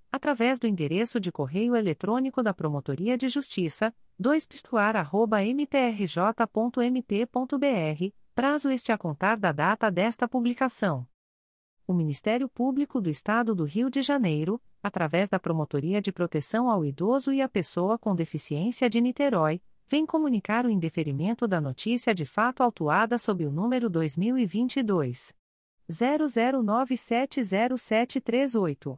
através do endereço de correio eletrônico da Promotoria de Justiça, 2 mprj.mp.br, prazo este a contar da data desta publicação. O Ministério Público do Estado do Rio de Janeiro, através da Promotoria de Proteção ao Idoso e à Pessoa com Deficiência de Niterói, vem comunicar o indeferimento da notícia de fato autuada sob o número 2022 00970738.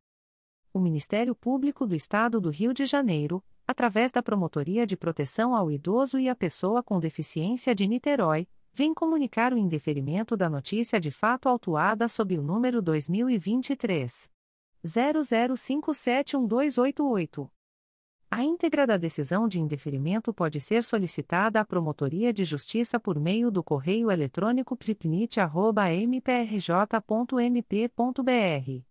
O Ministério Público do Estado do Rio de Janeiro, através da Promotoria de Proteção ao Idoso e à Pessoa com Deficiência de Niterói, vem comunicar o indeferimento da notícia de fato autuada sob o número 2023 00571288. A íntegra da decisão de indeferimento pode ser solicitada à Promotoria de Justiça por meio do correio eletrônico pripnit.mprj.mp.br.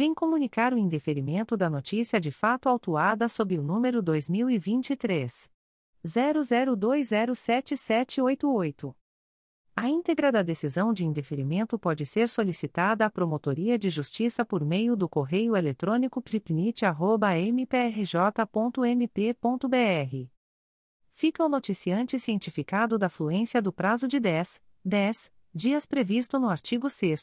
vem comunicar o indeferimento da notícia de fato autuada sob o número 2023 00207788. A íntegra da decisão de indeferimento pode ser solicitada à Promotoria de Justiça por meio do correio eletrônico pripnit.mprj.mp.br. Fica o noticiante cientificado da fluência do prazo de 10, 10 dias previsto no artigo 6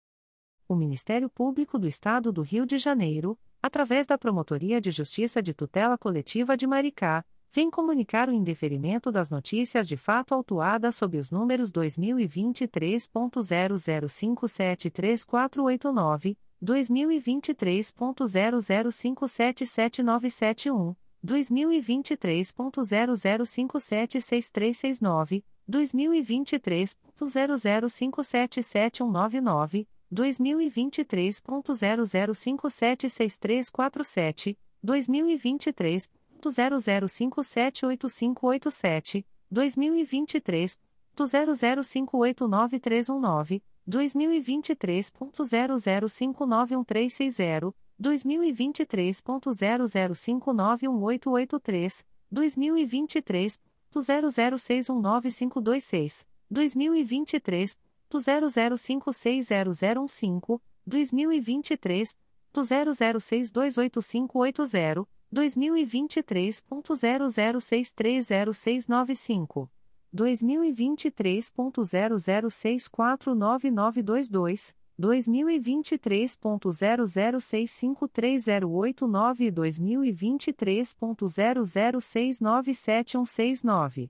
o Ministério Público do Estado do Rio de Janeiro, através da Promotoria de Justiça de Tutela Coletiva de Maricá, vem comunicar o indeferimento das notícias de fato autuadas sob os números 2023.00573489, 2023.00577971, 2023.00576369, 2023.00577199, 2023.00576347, 2023.00578587, 2023.00589319, 2023.00591360, 2023.00591883, 2023.00619526, 2023 00560015, 2023, 00628580, 2023.00630695, 2023.00649922, 2023.00653089 e 2023.00697169.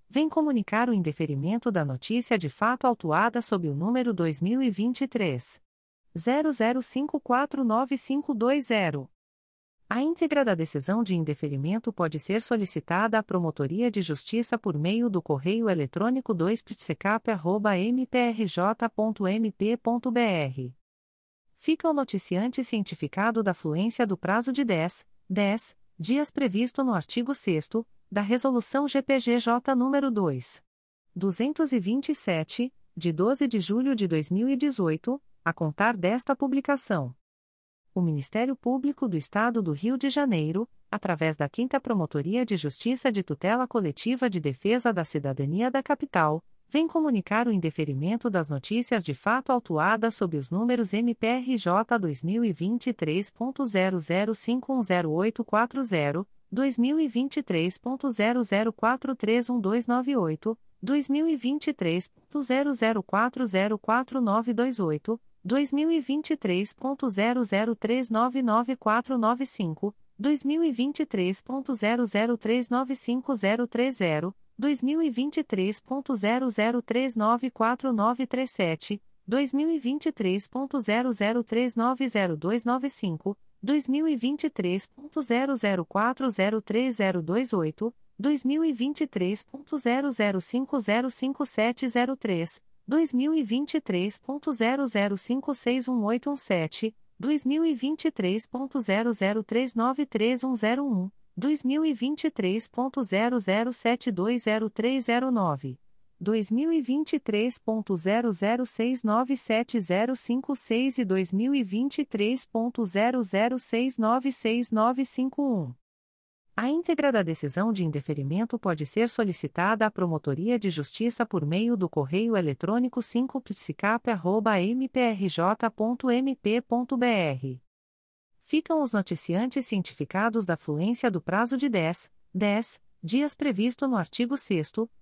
vem comunicar o indeferimento da notícia de fato autuada sob o número 2023 00549520. A íntegra da decisão de indeferimento pode ser solicitada à Promotoria de Justiça por meio do correio eletrônico 2psecap.mprj.mp.br. Fica o noticiante cientificado da fluência do prazo de 10, 10 dias previsto no artigo 6 da Resolução GPGJ nº 2. 227, de 12 de julho de 2018, a contar desta publicação. O Ministério Público do Estado do Rio de Janeiro, através da 5 Promotoria de Justiça de Tutela Coletiva de Defesa da Cidadania da Capital, vem comunicar o indeferimento das notícias de fato autuadas sob os números MPRJ 2023.00510840, 2023.00431298, 2023.00404928, 2023.00399495, 2023.00395030, 2023.00394937, 2023.00390295, 2023.00403028, 2023.00505703, 2023.00561817, 2023.00393101, 2023.00720309, 2023.00697056 e 2023.00696951. A íntegra da decisão de indeferimento pode ser solicitada à Promotoria de Justiça por meio do correio eletrônico 5psicap.mprj.mp.br ficam os noticiantes cientificados da fluência do prazo de 10, 10 dias previsto no artigo 6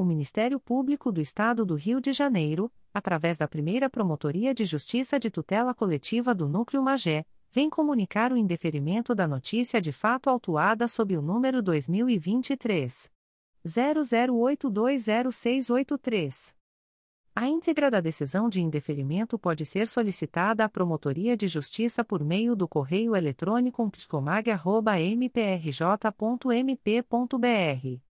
O Ministério Público do Estado do Rio de Janeiro, através da primeira Promotoria de Justiça de Tutela Coletiva do Núcleo Magé, vem comunicar o indeferimento da notícia de fato autuada sob o número 2023. 00820683. A íntegra da decisão de indeferimento pode ser solicitada à Promotoria de Justiça por meio do correio eletrônico psicomag.mprj.mp.br.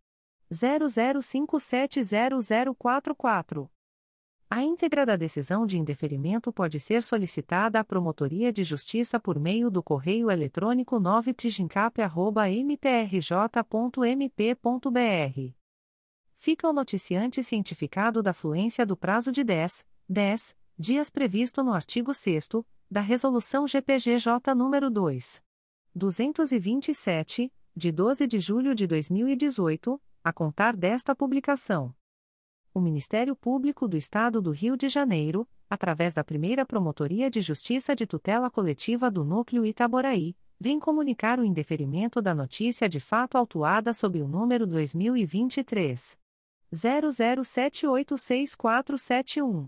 00570044. A íntegra da decisão de indeferimento pode ser solicitada à Promotoria de Justiça por meio do correio eletrônico 9prigincap.mprj.mp.br fica o noticiante cientificado da fluência do prazo de 10, 10 dias previsto no artigo 6 da Resolução GPGJ nº 2. 227, de 12 de julho de 2018, a contar desta publicação. O Ministério Público do Estado do Rio de Janeiro, através da primeira Promotoria de Justiça de Tutela Coletiva do Núcleo Itaboraí, vem comunicar o indeferimento da notícia de fato autuada sob o número 2023 00786471.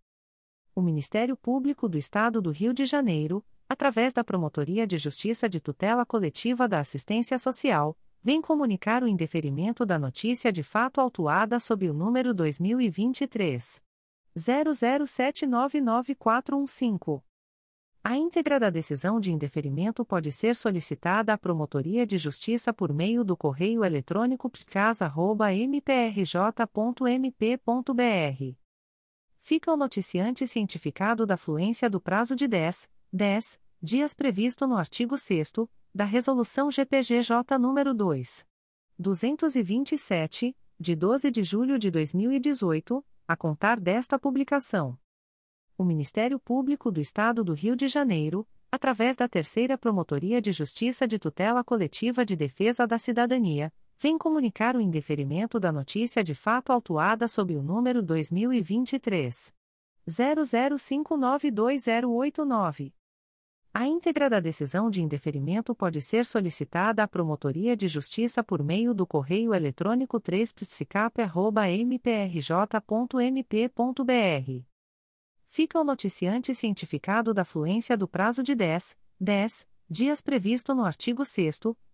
O Ministério Público do Estado do Rio de Janeiro, através da Promotoria de Justiça de Tutela Coletiva da Assistência Social, vem comunicar o indeferimento da notícia de fato autuada sob o número 2023 00799415. A íntegra da decisão de indeferimento pode ser solicitada à Promotoria de Justiça por meio do correio eletrônico picasa.mprj.mp.br. Fica o noticiante cientificado da fluência do prazo de 10, 10 dias previsto no artigo 6 da Resolução GPGJ nº 2. 227, de 12 de julho de 2018, a contar desta publicação o Ministério Público do Estado do Rio de Janeiro, através da Terceira Promotoria de Justiça de Tutela Coletiva de Defesa da Cidadania, vem comunicar o indeferimento da notícia de fato autuada sob o número 2023 00592089. A íntegra da decisão de indeferimento pode ser solicitada à Promotoria de Justiça por meio do correio eletrônico 3psicap.mprj.mp.br fica o noticiante cientificado da fluência do prazo de 10, 10 dias previsto no artigo 6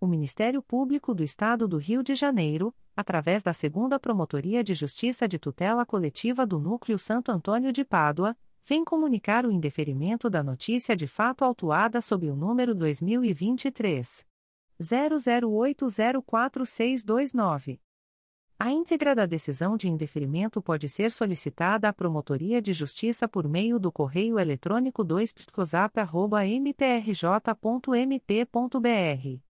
O Ministério Público do Estado do Rio de Janeiro, através da Segunda Promotoria de Justiça de Tutela Coletiva do Núcleo Santo Antônio de Pádua, vem comunicar o indeferimento da notícia de fato autuada sob o número 2023 00804629. A íntegra da decisão de indeferimento pode ser solicitada à Promotoria de Justiça por meio do correio eletrônico 2 mprj.mp.br.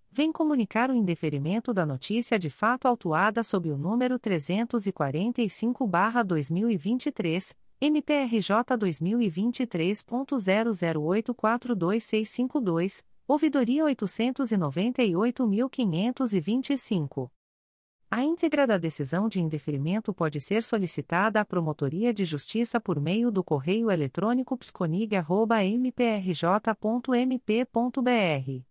vem comunicar o indeferimento da notícia de fato autuada sob o número 345-2023, MPRJ 2023.00842652, ouvidoria 898.525. A íntegra da decisão de indeferimento pode ser solicitada à Promotoria de Justiça por meio do correio eletrônico psconig.mprj.mp.br.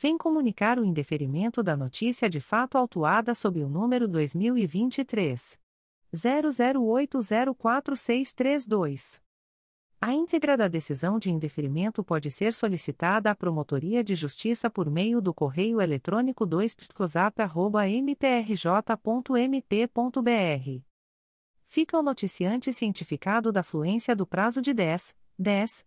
vem comunicar o indeferimento da notícia de fato autuada sob o número 2023 00804632. A íntegra da decisão de indeferimento pode ser solicitada à Promotoria de Justiça por meio do correio eletrônico 2 mprj.mp.br fica o noticiante cientificado da fluência do prazo de 10, 10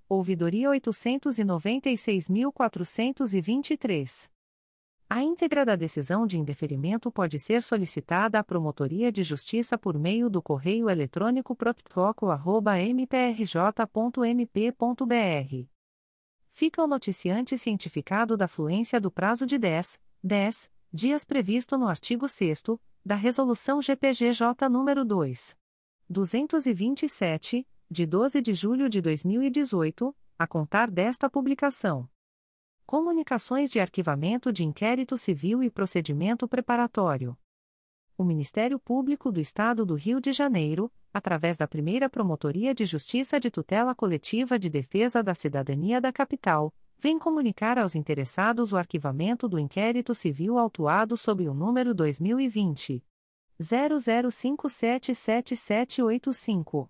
ouvidoria 896.423. A íntegra da decisão de indeferimento pode ser solicitada à Promotoria de Justiça por meio do correio eletrônico proptoco.mprj.mp.br. Fica o noticiante cientificado da fluência do prazo de 10, 10 dias previsto no artigo 6 da Resolução GPGJ nº 2. 227, de 12 de julho de 2018, a contar desta publicação. Comunicações de Arquivamento de Inquérito Civil e Procedimento Preparatório. O Ministério Público do Estado do Rio de Janeiro, através da primeira Promotoria de Justiça de Tutela Coletiva de Defesa da Cidadania da Capital, vem comunicar aos interessados o arquivamento do inquérito civil autuado sob o número 2020. 00577785.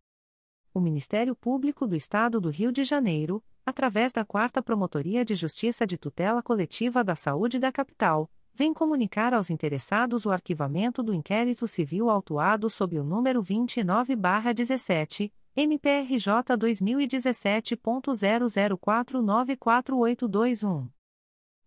O Ministério Público do Estado do Rio de Janeiro, através da Quarta Promotoria de Justiça de Tutela Coletiva da Saúde da Capital, vem comunicar aos interessados o arquivamento do inquérito civil autuado sob o número 29-17, MPRJ 2017.00494821.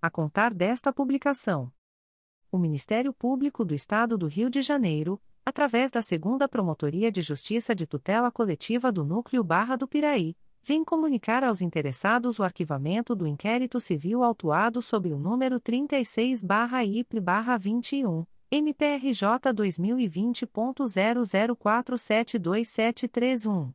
a contar desta publicação. O Ministério Público do Estado do Rio de Janeiro, através da Segunda Promotoria de Justiça de Tutela Coletiva do Núcleo Barra do Piraí, vem comunicar aos interessados o arquivamento do inquérito civil autuado sob o número 36-IP-21, MPRJ 2020.00472731.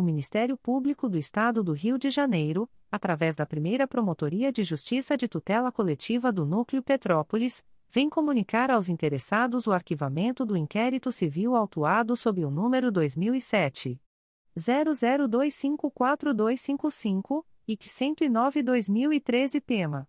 O Ministério Público do Estado do Rio de Janeiro, através da primeira Promotoria de Justiça de Tutela Coletiva do Núcleo Petrópolis, vem comunicar aos interessados o arquivamento do inquérito civil autuado sob o número 2007. 00254255 e 109-2013 PEMA.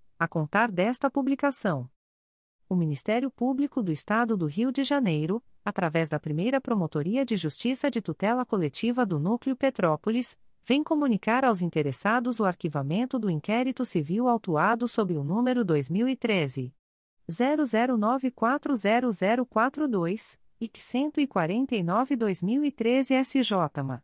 a contar desta publicação. O Ministério Público do Estado do Rio de Janeiro, através da primeira Promotoria de Justiça de Tutela Coletiva do Núcleo Petrópolis, vem comunicar aos interessados o arquivamento do inquérito civil autuado sob o número 2013. 00940042 e 149-2013 SJMA.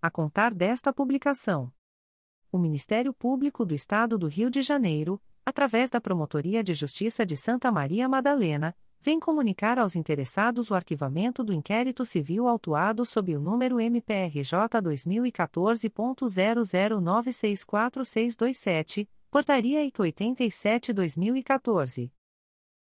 a contar desta publicação. O Ministério Público do Estado do Rio de Janeiro, através da Promotoria de Justiça de Santa Maria Madalena, vem comunicar aos interessados o arquivamento do inquérito civil autuado sob o número MPRJ 2014.00964627, Portaria IC 87-2014.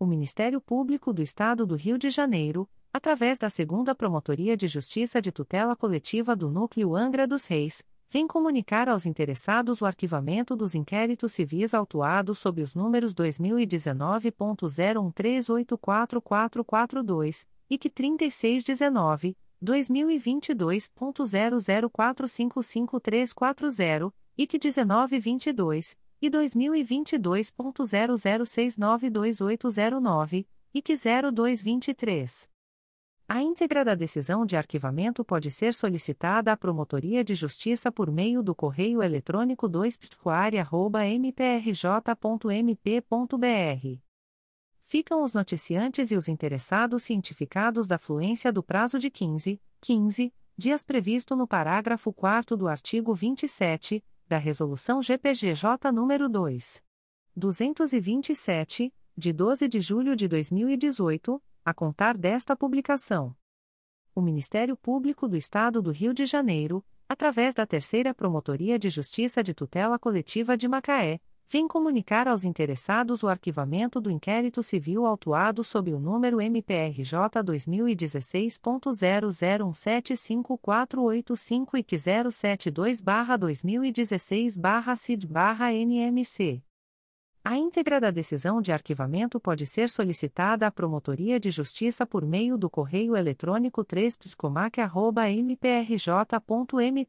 O Ministério Público do Estado do Rio de Janeiro, através da Segunda Promotoria de Justiça de Tutela Coletiva do Núcleo Angra dos Reis, vem comunicar aos interessados o arquivamento dos inquéritos civis autuados sob os números 2019.01384442 e que 3619, 2022.00455340 e que 1922 e 2022.00692809 e que 0223. A íntegra da decisão de arquivamento pode ser solicitada à Promotoria de Justiça por meio do correio eletrônico 2 mprj.mp.br. Ficam os noticiantes e os interessados cientificados da fluência do prazo de 15, 15 dias previsto no parágrafo 4 do artigo 27 da Resolução GPGJ nº 2. 227, de 12 de julho de 2018 a contar desta publicação. O Ministério Público do Estado do Rio de Janeiro, através da Terceira Promotoria de Justiça de Tutela Coletiva de Macaé, vem comunicar aos interessados o arquivamento do inquérito civil autuado sob o número MPRJ 2016.00175485 e 072-2016-CID-NMC. A íntegra da decisão de arquivamento pode ser solicitada à Promotoria de Justiça por meio do correio eletrônico 3 mprj.mp.br.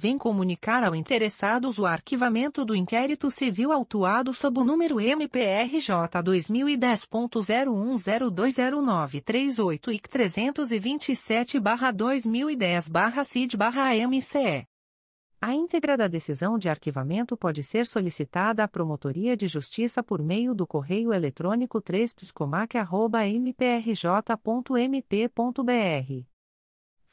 vem comunicar ao interessados o arquivamento do inquérito civil autuado sob o número MPRJ 2010.01020938 e 327-2010-CID-MCE a íntegra da decisão de arquivamento pode ser solicitada à Promotoria de Justiça por meio do correio eletrônico 3 mprj.mp.br.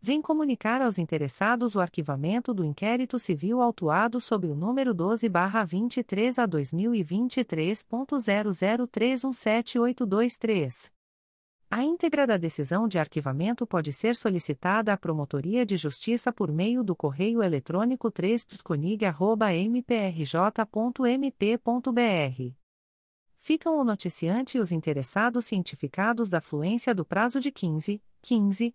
vem comunicar aos interessados o arquivamento do inquérito civil autuado sob o número 12-23 a 2023.00317823. A íntegra da decisão de arquivamento pode ser solicitada à Promotoria de Justiça por meio do correio eletrônico 3 mprj.mp.br. Ficam o noticiante e os interessados cientificados da fluência do prazo de 15, 15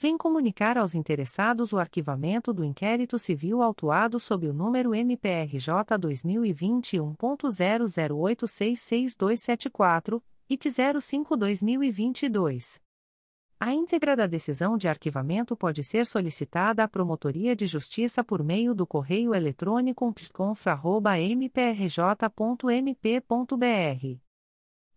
vem comunicar aos interessados o arquivamento do inquérito civil autuado sob o número MPRJ 2021.00866274 e que 05-2022. A íntegra da decisão de arquivamento pode ser solicitada à Promotoria de Justiça por meio do correio eletrônico pconfra.mprj.mp.br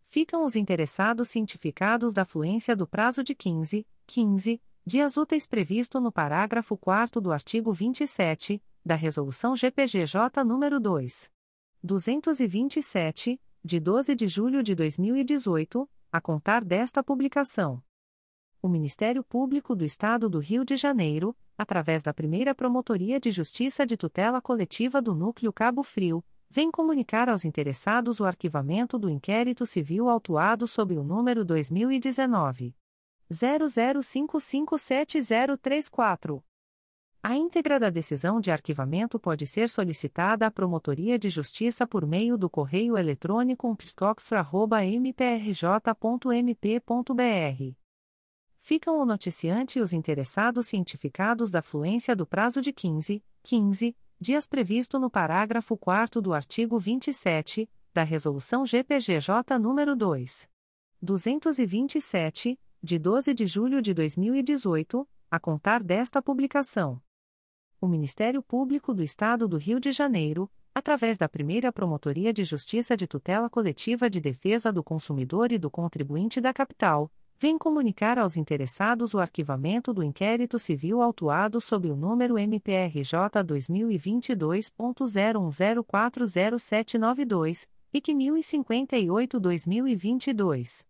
ficam os interessados cientificados da fluência do prazo de 15, 15 dias úteis previsto no parágrafo 4 do artigo 27 da Resolução GPGJ nº 2. 227, de 12 de julho de 2018, a contar desta publicação. O Ministério Público do Estado do Rio de Janeiro, através da primeira Promotoria de Justiça de Tutela Coletiva do Núcleo Cabo Frio, vem comunicar aos interessados o arquivamento do inquérito civil autuado sob o número 2019. 00557034. A íntegra da decisão de arquivamento pode ser solicitada à Promotoria de Justiça por meio do correio eletrônico ptocfra.mprj.mp.br. Ficam o noticiante e os interessados cientificados da fluência do prazo de 15, 15 dias previsto no parágrafo 4 do artigo 27, da Resolução GPGJ nº 2. 227, de 12 de julho de 2018, a contar desta publicação. O Ministério Público do Estado do Rio de Janeiro, através da primeira Promotoria de Justiça de Tutela Coletiva de Defesa do Consumidor e do Contribuinte da Capital, vem comunicar aos interessados o arquivamento do inquérito civil autuado sob o número MPRJ 2022.01040792 e que 1058-2022.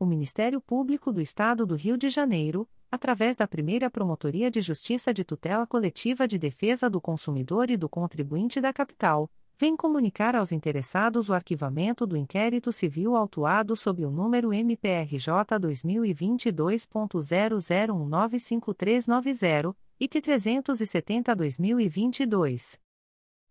O Ministério Público do Estado do Rio de Janeiro, através da primeira Promotoria de Justiça de Tutela Coletiva de Defesa do Consumidor e do Contribuinte da Capital, vem comunicar aos interessados o arquivamento do inquérito civil autuado sob o número MPRJ 2022.00195390 e T 370-2022.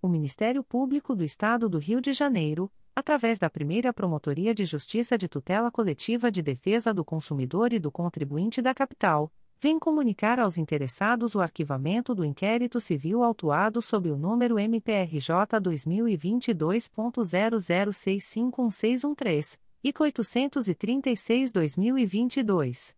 O Ministério Público do Estado do Rio de Janeiro, através da primeira Promotoria de Justiça de Tutela Coletiva de Defesa do Consumidor e do Contribuinte da Capital, vem comunicar aos interessados o arquivamento do inquérito civil autuado sob o número MPRJ 2022.00651613 e 836-2022.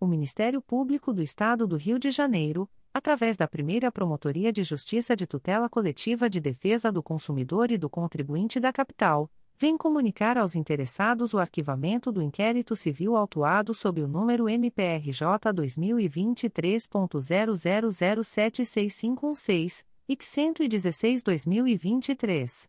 O Ministério Público do Estado do Rio de Janeiro, através da primeira Promotoria de Justiça de Tutela Coletiva de Defesa do Consumidor e do Contribuinte da Capital, vem comunicar aos interessados o arquivamento do inquérito civil autuado sob o número MPRJ 2023.00076516 e 116-2023.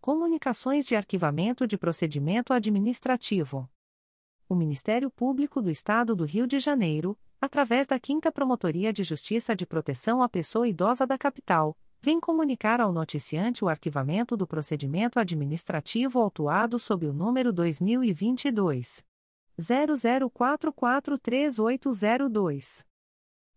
Comunicações de arquivamento de procedimento administrativo. O Ministério Público do Estado do Rio de Janeiro, através da 5 Promotoria de Justiça de Proteção à Pessoa Idosa da Capital, vem comunicar ao noticiante o arquivamento do procedimento administrativo autuado sob o número 2022 00443802.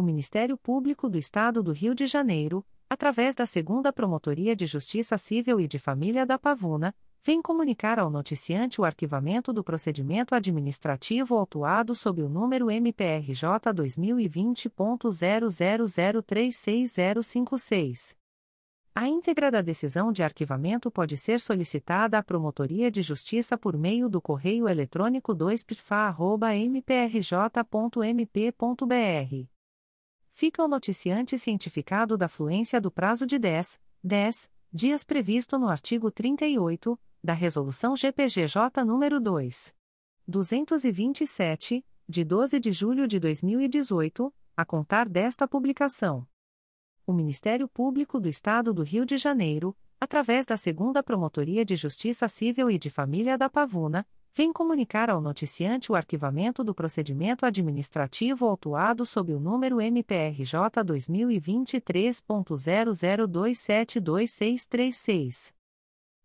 o Ministério Público do Estado do Rio de Janeiro, através da Segunda Promotoria de Justiça Civil e de Família da Pavuna, vem comunicar ao noticiante o arquivamento do procedimento administrativo autuado sob o número MPRJ 2020.00036056. A íntegra da decisão de arquivamento pode ser solicitada à Promotoria de Justiça por meio do correio eletrônico 2pfa.mprj.mp.br fica o noticiante cientificado da fluência do prazo de 10, 10 dias previsto no artigo 38 da Resolução GPGJ nº 2. 227, de 12 de julho de 2018, a contar desta publicação. O Ministério Público do Estado do Rio de Janeiro, através da Segunda Promotoria de Justiça Civil e de Família da Pavuna, vem comunicar ao noticiante o arquivamento do procedimento administrativo autuado sob o número MPRJ 2023.00272636.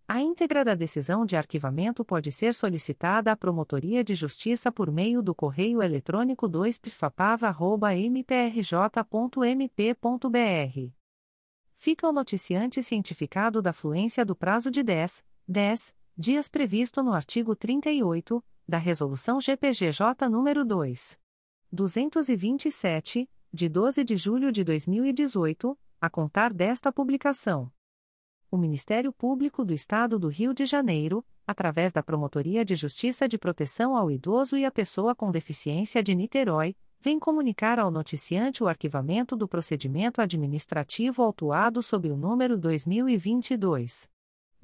A íntegra da decisão de arquivamento pode ser solicitada à Promotoria de Justiça por meio do correio eletrônico 2pfapava.mprj.mp.br. Fica o noticiante cientificado da fluência do prazo de 10, 10 dias previsto no artigo 38 da Resolução GPGJ nº 2. 227, de 12 de julho de 2018, a contar desta publicação. O Ministério Público do Estado do Rio de Janeiro, através da Promotoria de Justiça de Proteção ao Idoso e à Pessoa com Deficiência de Niterói, vem comunicar ao noticiante o arquivamento do procedimento administrativo autuado sob o número 2022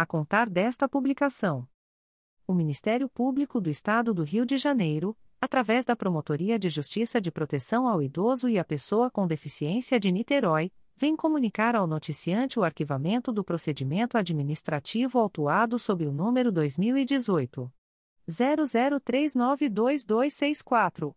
a contar desta publicação. O Ministério Público do Estado do Rio de Janeiro, através da Promotoria de Justiça de Proteção ao Idoso e à Pessoa com Deficiência de Niterói, vem comunicar ao noticiante o arquivamento do procedimento administrativo autuado sob o número 2018 00392264.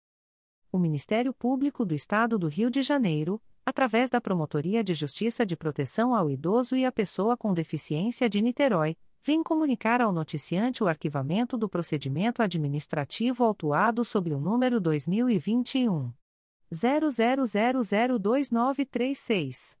o Ministério Público do Estado do Rio de Janeiro, através da Promotoria de Justiça de Proteção ao Idoso e à Pessoa com Deficiência de Niterói, vem comunicar ao noticiante o arquivamento do procedimento administrativo autuado sob o número 2021 00002936.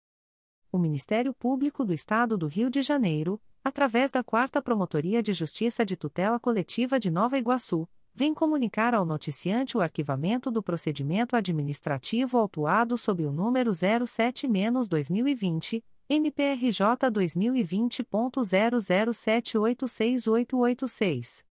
o Ministério Público do Estado do Rio de Janeiro, através da Quarta Promotoria de Justiça de Tutela Coletiva de Nova Iguaçu, vem comunicar ao noticiante o arquivamento do procedimento administrativo autuado sob o número 07-2020, MPRJ 2020.00786886.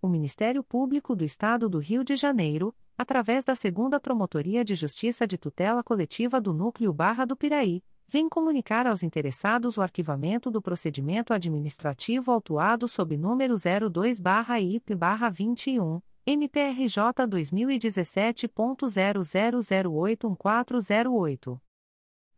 o Ministério Público do Estado do Rio de Janeiro, através da Segunda Promotoria de Justiça de Tutela Coletiva do Núcleo Barra do Piraí, vem comunicar aos interessados o arquivamento do procedimento administrativo autuado sob número 02-IP-21, MPRJ 2017.00081408.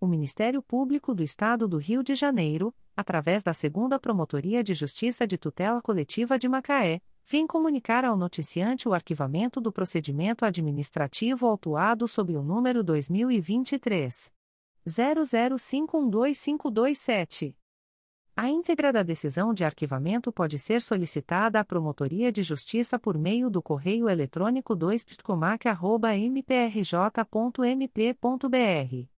O Ministério Público do Estado do Rio de Janeiro, através da Segunda Promotoria de Justiça de Tutela Coletiva de Macaé, vem comunicar ao noticiante o arquivamento do procedimento administrativo autuado sob o número 2023 00512527. A íntegra da decisão de arquivamento pode ser solicitada à Promotoria de Justiça por meio do correio eletrônico 2ptcomac.mprj.mp.br